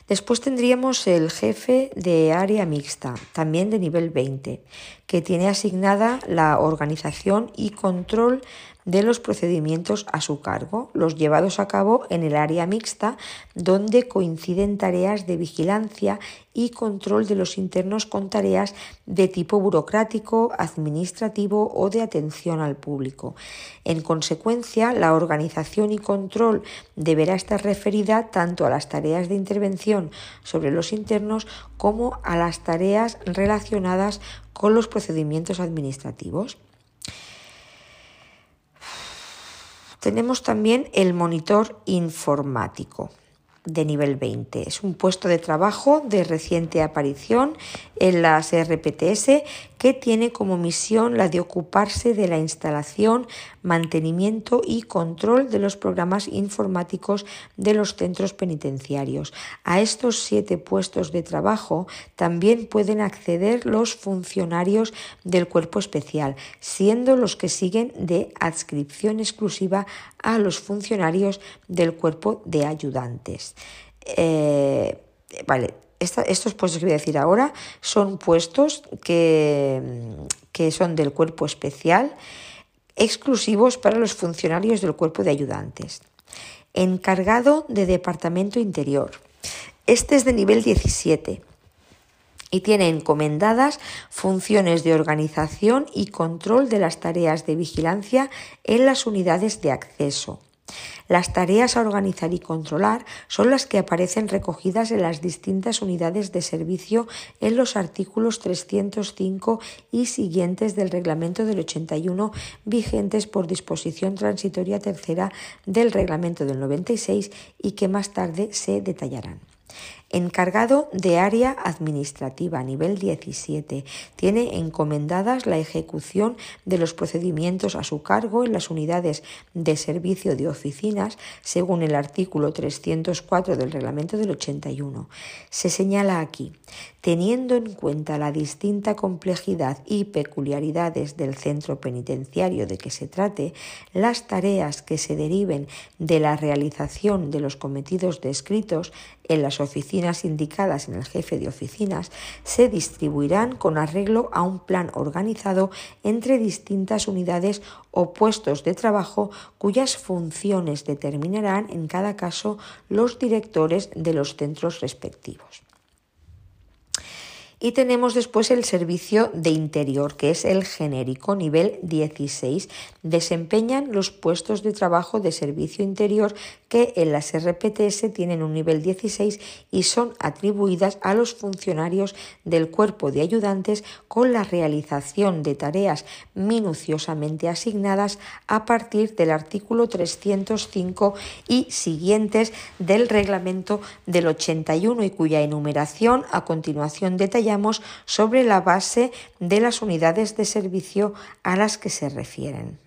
Después tendríamos el jefe de área mixta, también de nivel 20, que tiene asignada la organización y control de los procedimientos a su cargo, los llevados a cabo en el área mixta, donde coinciden tareas de vigilancia y control de los internos con tareas de tipo burocrático, administrativo o de atención al público. En consecuencia, la organización y control deberá estar referida tanto a las tareas de intervención sobre los internos como a las tareas relacionadas con los procedimientos administrativos. Tenemos también el monitor informático de nivel 20. Es un puesto de trabajo de reciente aparición en las RPTS que tiene como misión la de ocuparse de la instalación, mantenimiento y control de los programas informáticos de los centros penitenciarios. A estos siete puestos de trabajo también pueden acceder los funcionarios del cuerpo especial, siendo los que siguen de adscripción exclusiva a los funcionarios del cuerpo de ayudantes. Eh, vale, estos puestos que voy a decir ahora son puestos que, que son del cuerpo especial exclusivos para los funcionarios del cuerpo de ayudantes. Encargado de Departamento Interior. Este es de nivel 17 y tiene encomendadas funciones de organización y control de las tareas de vigilancia en las unidades de acceso. Las tareas a organizar y controlar son las que aparecen recogidas en las distintas unidades de servicio en los artículos 305 y siguientes del Reglamento del 81 vigentes por disposición transitoria tercera del Reglamento del 96 y que más tarde se detallarán. Encargado de área administrativa, nivel 17. Tiene encomendadas la ejecución de los procedimientos a su cargo en las unidades de servicio de oficinas, según el artículo 304 del reglamento del 81. Se señala aquí, teniendo en cuenta la distinta complejidad y peculiaridades del centro penitenciario de que se trate, las tareas que se deriven de la realización de los cometidos descritos en las oficinas indicadas en el jefe de oficinas se distribuirán con arreglo a un plan organizado entre distintas unidades o puestos de trabajo cuyas funciones determinarán en cada caso los directores de los centros respectivos. Y tenemos después el servicio de interior, que es el genérico nivel 16. Desempeñan los puestos de trabajo de servicio interior que en las RPTS tienen un nivel 16 y son atribuidas a los funcionarios del cuerpo de ayudantes con la realización de tareas minuciosamente asignadas a partir del artículo 305 y siguientes del reglamento del 81 y cuya enumeración a continuación detallada sobre la base de las unidades de servicio a las que se refieren.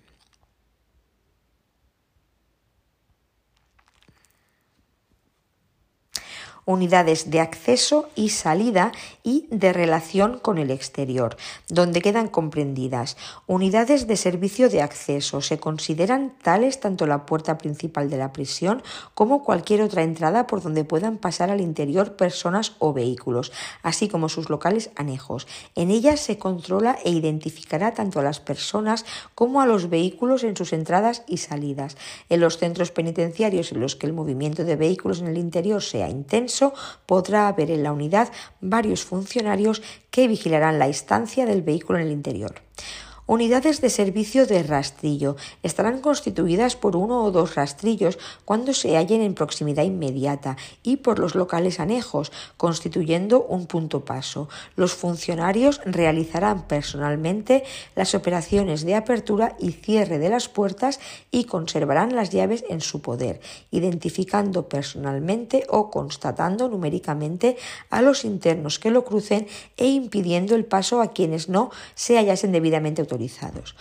Unidades de acceso y salida y de relación con el exterior, donde quedan comprendidas unidades de servicio de acceso. Se consideran tales tanto la puerta principal de la prisión como cualquier otra entrada por donde puedan pasar al interior personas o vehículos, así como sus locales anejos. En ellas se controla e identificará tanto a las personas como a los vehículos en sus entradas y salidas. En los centros penitenciarios en los que el movimiento de vehículos en el interior sea intenso, podrá haber en la unidad varios funcionarios que vigilarán la estancia del vehículo en el interior. Unidades de servicio de rastrillo. Estarán constituidas por uno o dos rastrillos cuando se hallen en proximidad inmediata y por los locales anejos, constituyendo un punto paso. Los funcionarios realizarán personalmente las operaciones de apertura y cierre de las puertas y conservarán las llaves en su poder, identificando personalmente o constatando numéricamente a los internos que lo crucen e impidiendo el paso a quienes no se hallasen debidamente autorizados autorizados.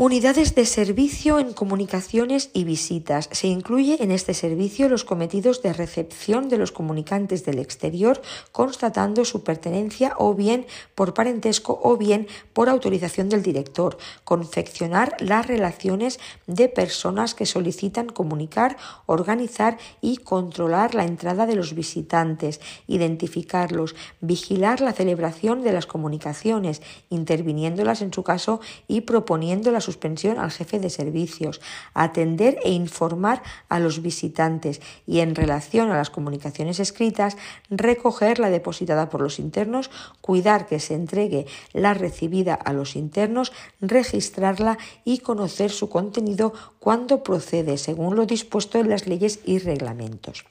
Unidades de servicio en comunicaciones y visitas. Se incluye en este servicio los cometidos de recepción de los comunicantes del exterior, constatando su pertenencia o bien por parentesco o bien por autorización del director. Confeccionar las relaciones de personas que solicitan comunicar, organizar y controlar la entrada de los visitantes, identificarlos, vigilar la celebración de las comunicaciones, interviniéndolas en su caso y proponiendo las suspensión al jefe de servicios, atender e informar a los visitantes y en relación a las comunicaciones escritas, recoger la depositada por los internos, cuidar que se entregue la recibida a los internos, registrarla y conocer su contenido cuando procede, según lo dispuesto en las leyes y reglamentos.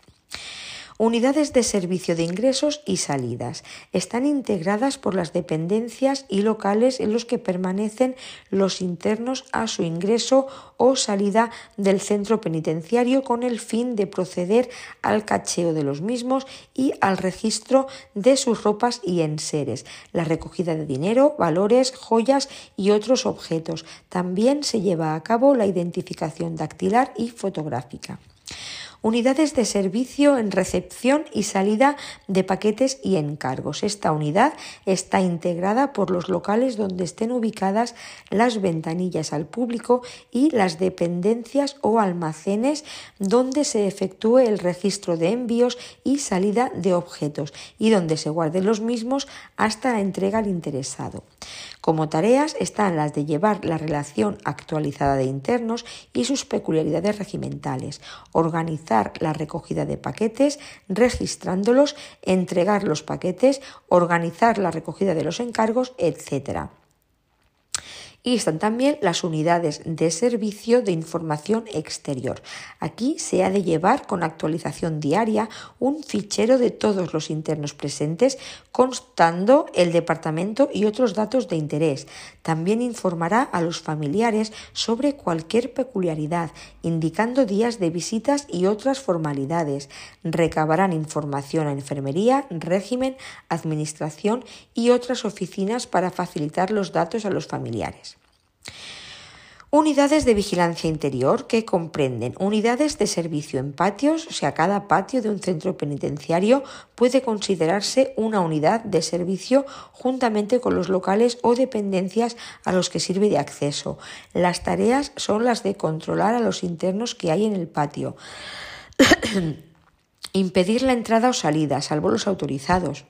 Unidades de servicio de ingresos y salidas. Están integradas por las dependencias y locales en los que permanecen los internos a su ingreso o salida del centro penitenciario con el fin de proceder al cacheo de los mismos y al registro de sus ropas y enseres, la recogida de dinero, valores, joyas y otros objetos. También se lleva a cabo la identificación dactilar y fotográfica unidades de servicio en recepción y salida de paquetes y encargos. Esta unidad está integrada por los locales donde estén ubicadas las ventanillas al público y las dependencias o almacenes donde se efectúe el registro de envíos y salida de objetos y donde se guarden los mismos hasta la entrega al interesado. Como tareas están las de llevar la relación actualizada de internos y sus peculiaridades regimentales, organizar la recogida de paquetes, registrándolos, entregar los paquetes, organizar la recogida de los encargos, etc y están también las unidades de servicio de información exterior. Aquí se ha de llevar con actualización diaria un fichero de todos los internos presentes constando el departamento y otros datos de interés. También informará a los familiares sobre cualquier peculiaridad, indicando días de visitas y otras formalidades. Recabarán información a enfermería, régimen, administración y otras oficinas para facilitar los datos a los familiares. Unidades de vigilancia interior que comprenden unidades de servicio en patios, o sea, cada patio de un centro penitenciario puede considerarse una unidad de servicio juntamente con los locales o dependencias a los que sirve de acceso. Las tareas son las de controlar a los internos que hay en el patio, [CLEARS THROAT] impedir la entrada o salida, salvo los autorizados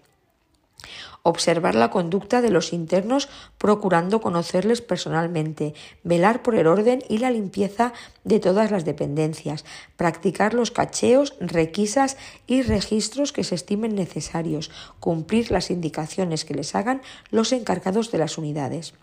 observar la conducta de los internos procurando conocerles personalmente, velar por el orden y la limpieza de todas las dependencias, practicar los cacheos, requisas y registros que se estimen necesarios, cumplir las indicaciones que les hagan los encargados de las unidades.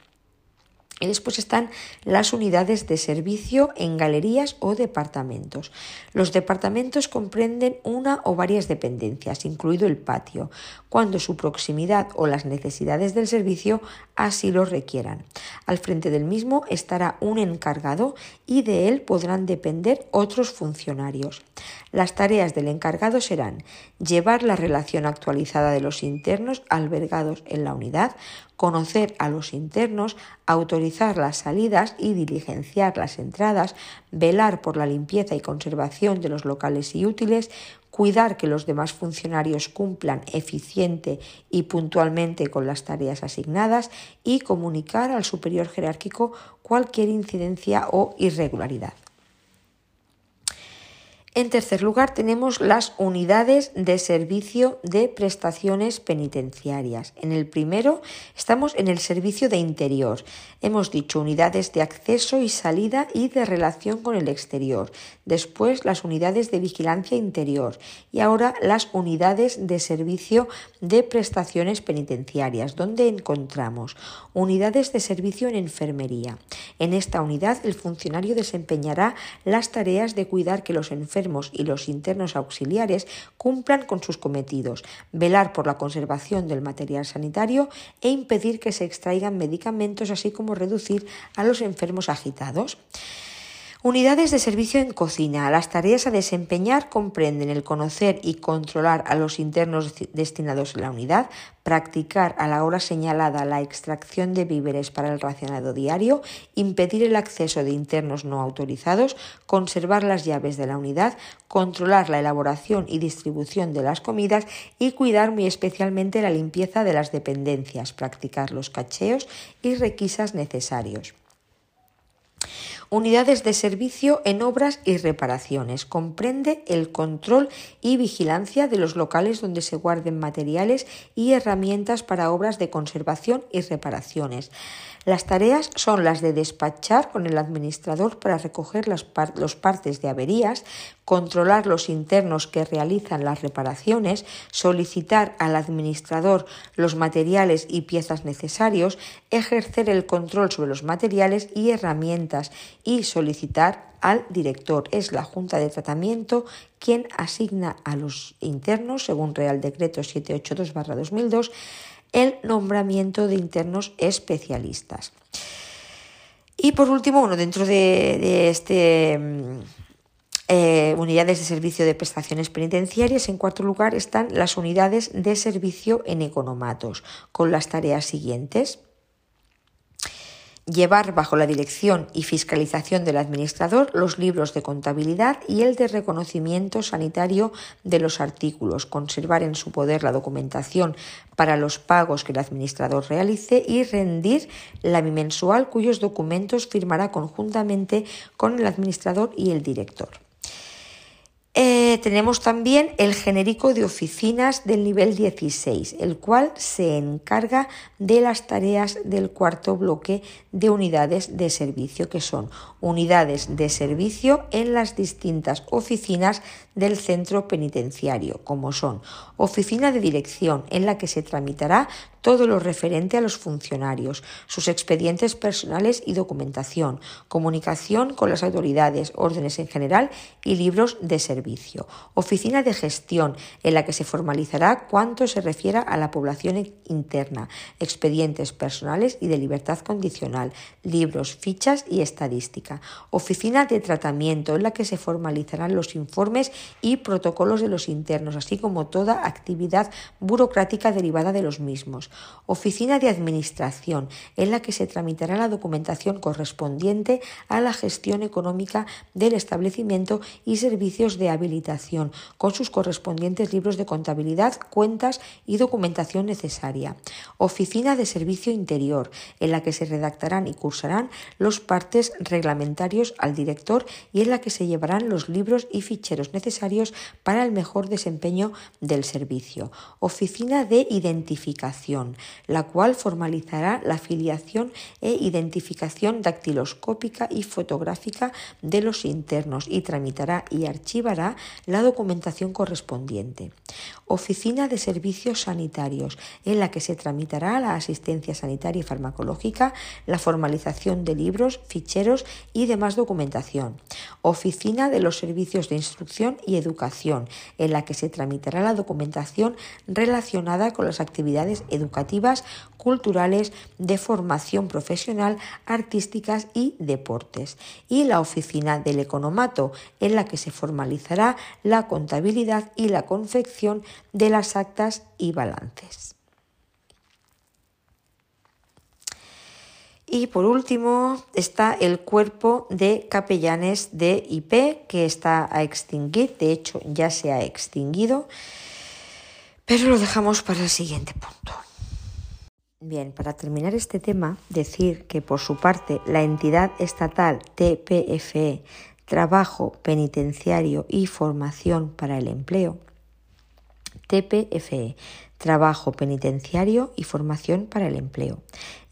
Y después están las unidades de servicio en galerías o departamentos. Los departamentos comprenden una o varias dependencias, incluido el patio, cuando su proximidad o las necesidades del servicio así lo requieran. Al frente del mismo estará un encargado y de él podrán depender otros funcionarios. Las tareas del encargado serán llevar la relación actualizada de los internos albergados en la unidad, conocer a los internos, autorizar las salidas y diligenciar las entradas, velar por la limpieza y conservación de los locales y útiles, cuidar que los demás funcionarios cumplan eficiente y puntualmente con las tareas asignadas y comunicar al superior jerárquico cualquier incidencia o irregularidad. En tercer lugar, tenemos las unidades de servicio de prestaciones penitenciarias. En el primero, estamos en el servicio de interior. Hemos dicho unidades de acceso y salida y de relación con el exterior. Después, las unidades de vigilancia interior. Y ahora, las unidades de servicio de prestaciones penitenciarias, donde encontramos unidades de servicio en enfermería. En esta unidad, el funcionario desempeñará las tareas de cuidar que los enfermos y los internos auxiliares cumplan con sus cometidos, velar por la conservación del material sanitario e impedir que se extraigan medicamentos, así como reducir a los enfermos agitados. Unidades de servicio en cocina. Las tareas a desempeñar comprenden el conocer y controlar a los internos destinados en la unidad, practicar a la hora señalada la extracción de víveres para el racionado diario, impedir el acceso de internos no autorizados, conservar las llaves de la unidad, controlar la elaboración y distribución de las comidas y cuidar muy especialmente la limpieza de las dependencias, practicar los cacheos y requisas necesarios. Unidades de servicio en obras y reparaciones. Comprende el control y vigilancia de los locales donde se guarden materiales y herramientas para obras de conservación y reparaciones. Las tareas son las de despachar con el administrador para recoger las los partes de averías, controlar los internos que realizan las reparaciones, solicitar al administrador los materiales y piezas necesarios, ejercer el control sobre los materiales y herramientas y solicitar al director. Es la Junta de Tratamiento quien asigna a los internos, según Real Decreto 782-2002, el nombramiento de internos especialistas. Y por último, dentro de, este mm, eh, unidades de servicio de prestaciones penitenciarias, en cuarto lugar están las unidades de servicio en economatos, con las tareas siguientes llevar bajo la dirección y fiscalización del administrador los libros de contabilidad y el de reconocimiento sanitario de los artículos, conservar en su poder la documentación para los pagos que el administrador realice y rendir la bimensual cuyos documentos firmará conjuntamente con el administrador y el director. Eh, tenemos también el genérico de oficinas del nivel 16, el cual se encarga de las tareas del cuarto bloque de unidades de servicio, que son unidades de servicio en las distintas oficinas del centro penitenciario, como son oficina de dirección, en la que se tramitará todo lo referente a los funcionarios, sus expedientes personales y documentación, comunicación con las autoridades, órdenes en general y libros de servicio. Oficina de gestión, en la que se formalizará cuanto se refiera a la población interna, expedientes personales y de libertad condicional, libros, fichas y estadística. Oficina de tratamiento, en la que se formalizarán los informes y protocolos de los internos, así como toda actividad burocrática derivada de los mismos. Oficina de Administración, en la que se tramitará la documentación correspondiente a la gestión económica del establecimiento y servicios de habilitación, con sus correspondientes libros de contabilidad, cuentas y documentación necesaria. Oficina de Servicio Interior, en la que se redactarán y cursarán los partes reglamentarios al director y en la que se llevarán los libros y ficheros necesarios para el mejor desempeño del servicio. Oficina de Identificación la cual formalizará la filiación e identificación dactiloscópica y fotográfica de los internos y tramitará y archivará la documentación correspondiente. Oficina de Servicios Sanitarios, en la que se tramitará la asistencia sanitaria y farmacológica, la formalización de libros, ficheros y demás documentación. Oficina de los Servicios de Instrucción y Educación, en la que se tramitará la documentación relacionada con las actividades educativas, culturales, de formación profesional, artísticas y deportes. Y la Oficina del Economato, en la que se formalizará la contabilidad y la confección de las actas y balances. Y por último está el cuerpo de capellanes de IP que está a extinguir, de hecho ya se ha extinguido, pero lo dejamos para el siguiente punto. Bien, para terminar este tema, decir que por su parte la entidad estatal TPFE Trabajo Penitenciario y Formación para el Empleo. TPFE, Trabajo Penitenciario y Formación para el Empleo.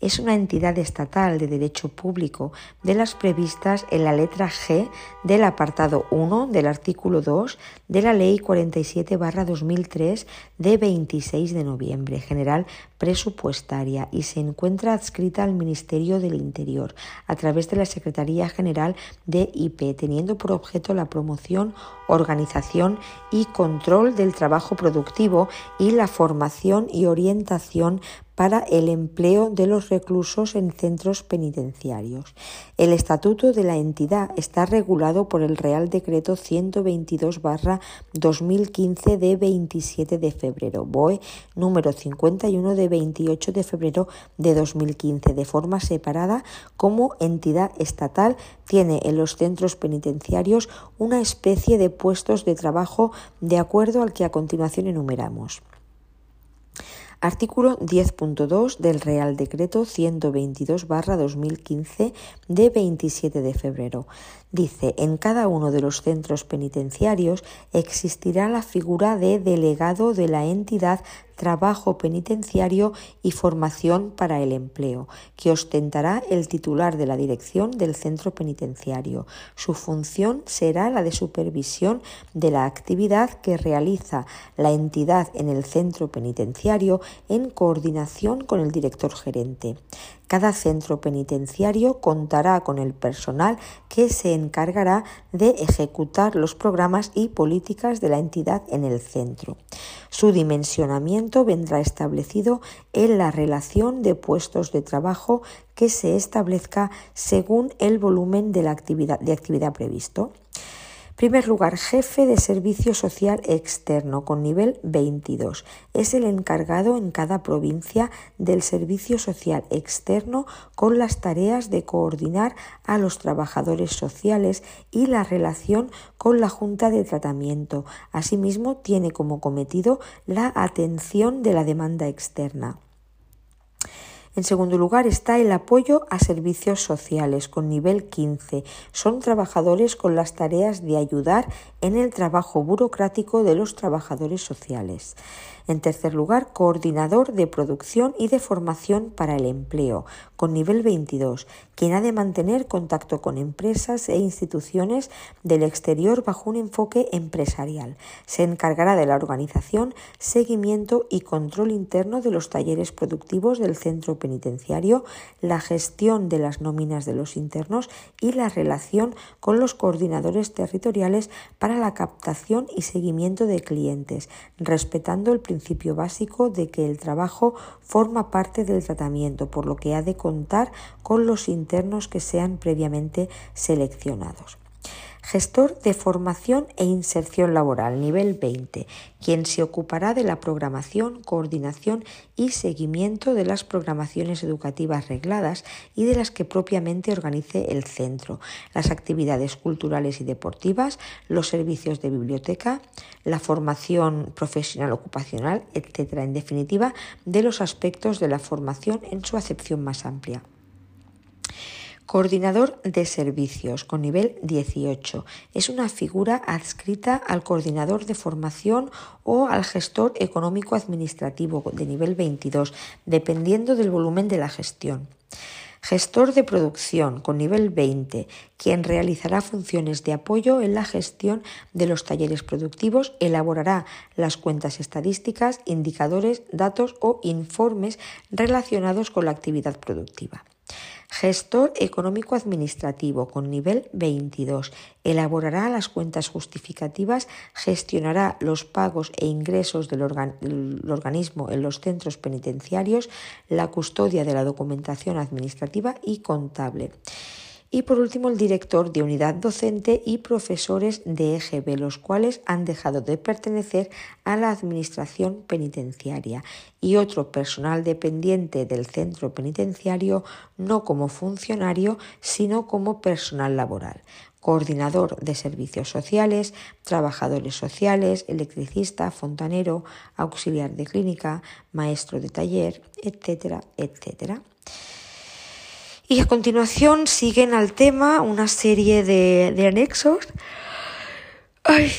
Es una entidad estatal de derecho público de las previstas en la letra G del apartado 1 del artículo 2 de la Ley 47-2003 de 26 de noviembre general presupuestaria y se encuentra adscrita al Ministerio del Interior a través de la Secretaría General de IP, teniendo por objeto la promoción, organización y control del trabajo productivo y la formación y orientación para el empleo de los reclusos en centros penitenciarios. El estatuto de la entidad está regulado por el Real Decreto 122-2015 de 27 de febrero, BOE número 51 de 28 de febrero de 2015, de forma separada como entidad estatal tiene en los centros penitenciarios una especie de puestos de trabajo de acuerdo al que a continuación enumeramos. Artículo 10.2 del Real Decreto 122-2015 de 27 de febrero. Dice, en cada uno de los centros penitenciarios existirá la figura de delegado de la entidad trabajo penitenciario y formación para el empleo, que ostentará el titular de la dirección del centro penitenciario. Su función será la de supervisión de la actividad que realiza la entidad en el centro penitenciario en coordinación con el director gerente. Cada centro penitenciario contará con el personal que se encargará de ejecutar los programas y políticas de la entidad en el centro. Su dimensionamiento vendrá establecido en la relación de puestos de trabajo que se establezca según el volumen de actividad previsto. Primer lugar, jefe de servicio social externo con nivel 22. Es el encargado en cada provincia del servicio social externo con las tareas de coordinar a los trabajadores sociales y la relación con la Junta de Tratamiento. Asimismo, tiene como cometido la atención de la demanda externa. En segundo lugar está el apoyo a servicios sociales con nivel 15. Son trabajadores con las tareas de ayudar en el trabajo burocrático de los trabajadores sociales. En tercer lugar, coordinador de producción y de formación para el empleo, con nivel 22, quien ha de mantener contacto con empresas e instituciones del exterior bajo un enfoque empresarial. Se encargará de la organización, seguimiento y control interno de los talleres productivos del centro penitenciario, la gestión de las nóminas de los internos y la relación con los coordinadores territoriales para la captación y seguimiento de clientes, respetando el principio básico de que el trabajo forma parte del tratamiento, por lo que ha de contar con los internos que sean previamente seleccionados. Gestor de formación e inserción laboral, nivel 20, quien se ocupará de la programación, coordinación y seguimiento de las programaciones educativas regladas y de las que propiamente organice el centro, las actividades culturales y deportivas, los servicios de biblioteca, la formación profesional ocupacional, etc. En definitiva, de los aspectos de la formación en su acepción más amplia. Coordinador de servicios con nivel 18. Es una figura adscrita al coordinador de formación o al gestor económico administrativo de nivel 22, dependiendo del volumen de la gestión. Gestor de producción con nivel 20, quien realizará funciones de apoyo en la gestión de los talleres productivos, elaborará las cuentas estadísticas, indicadores, datos o informes relacionados con la actividad productiva. Gestor económico administrativo con nivel 22. Elaborará las cuentas justificativas, gestionará los pagos e ingresos del, organismo en los centros penitenciarios, la custodia de la documentación administrativa y contable. Y por último, el director de unidad docente y profesores de EGB, los cuales han dejado de pertenecer a la Administración penitenciaria y otro personal dependiente del centro penitenciario, no como funcionario, sino como personal laboral coordinador de servicios sociales, trabajadores sociales, electricista, fontanero, auxiliar de clínica, maestro de taller, etcétera, etcétera. Y a continuación siguen al tema una serie de, anexos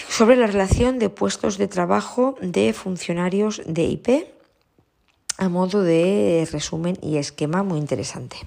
sobre la relación de puestos de trabajo de funcionarios de IP a modo de resumen y esquema muy interesante.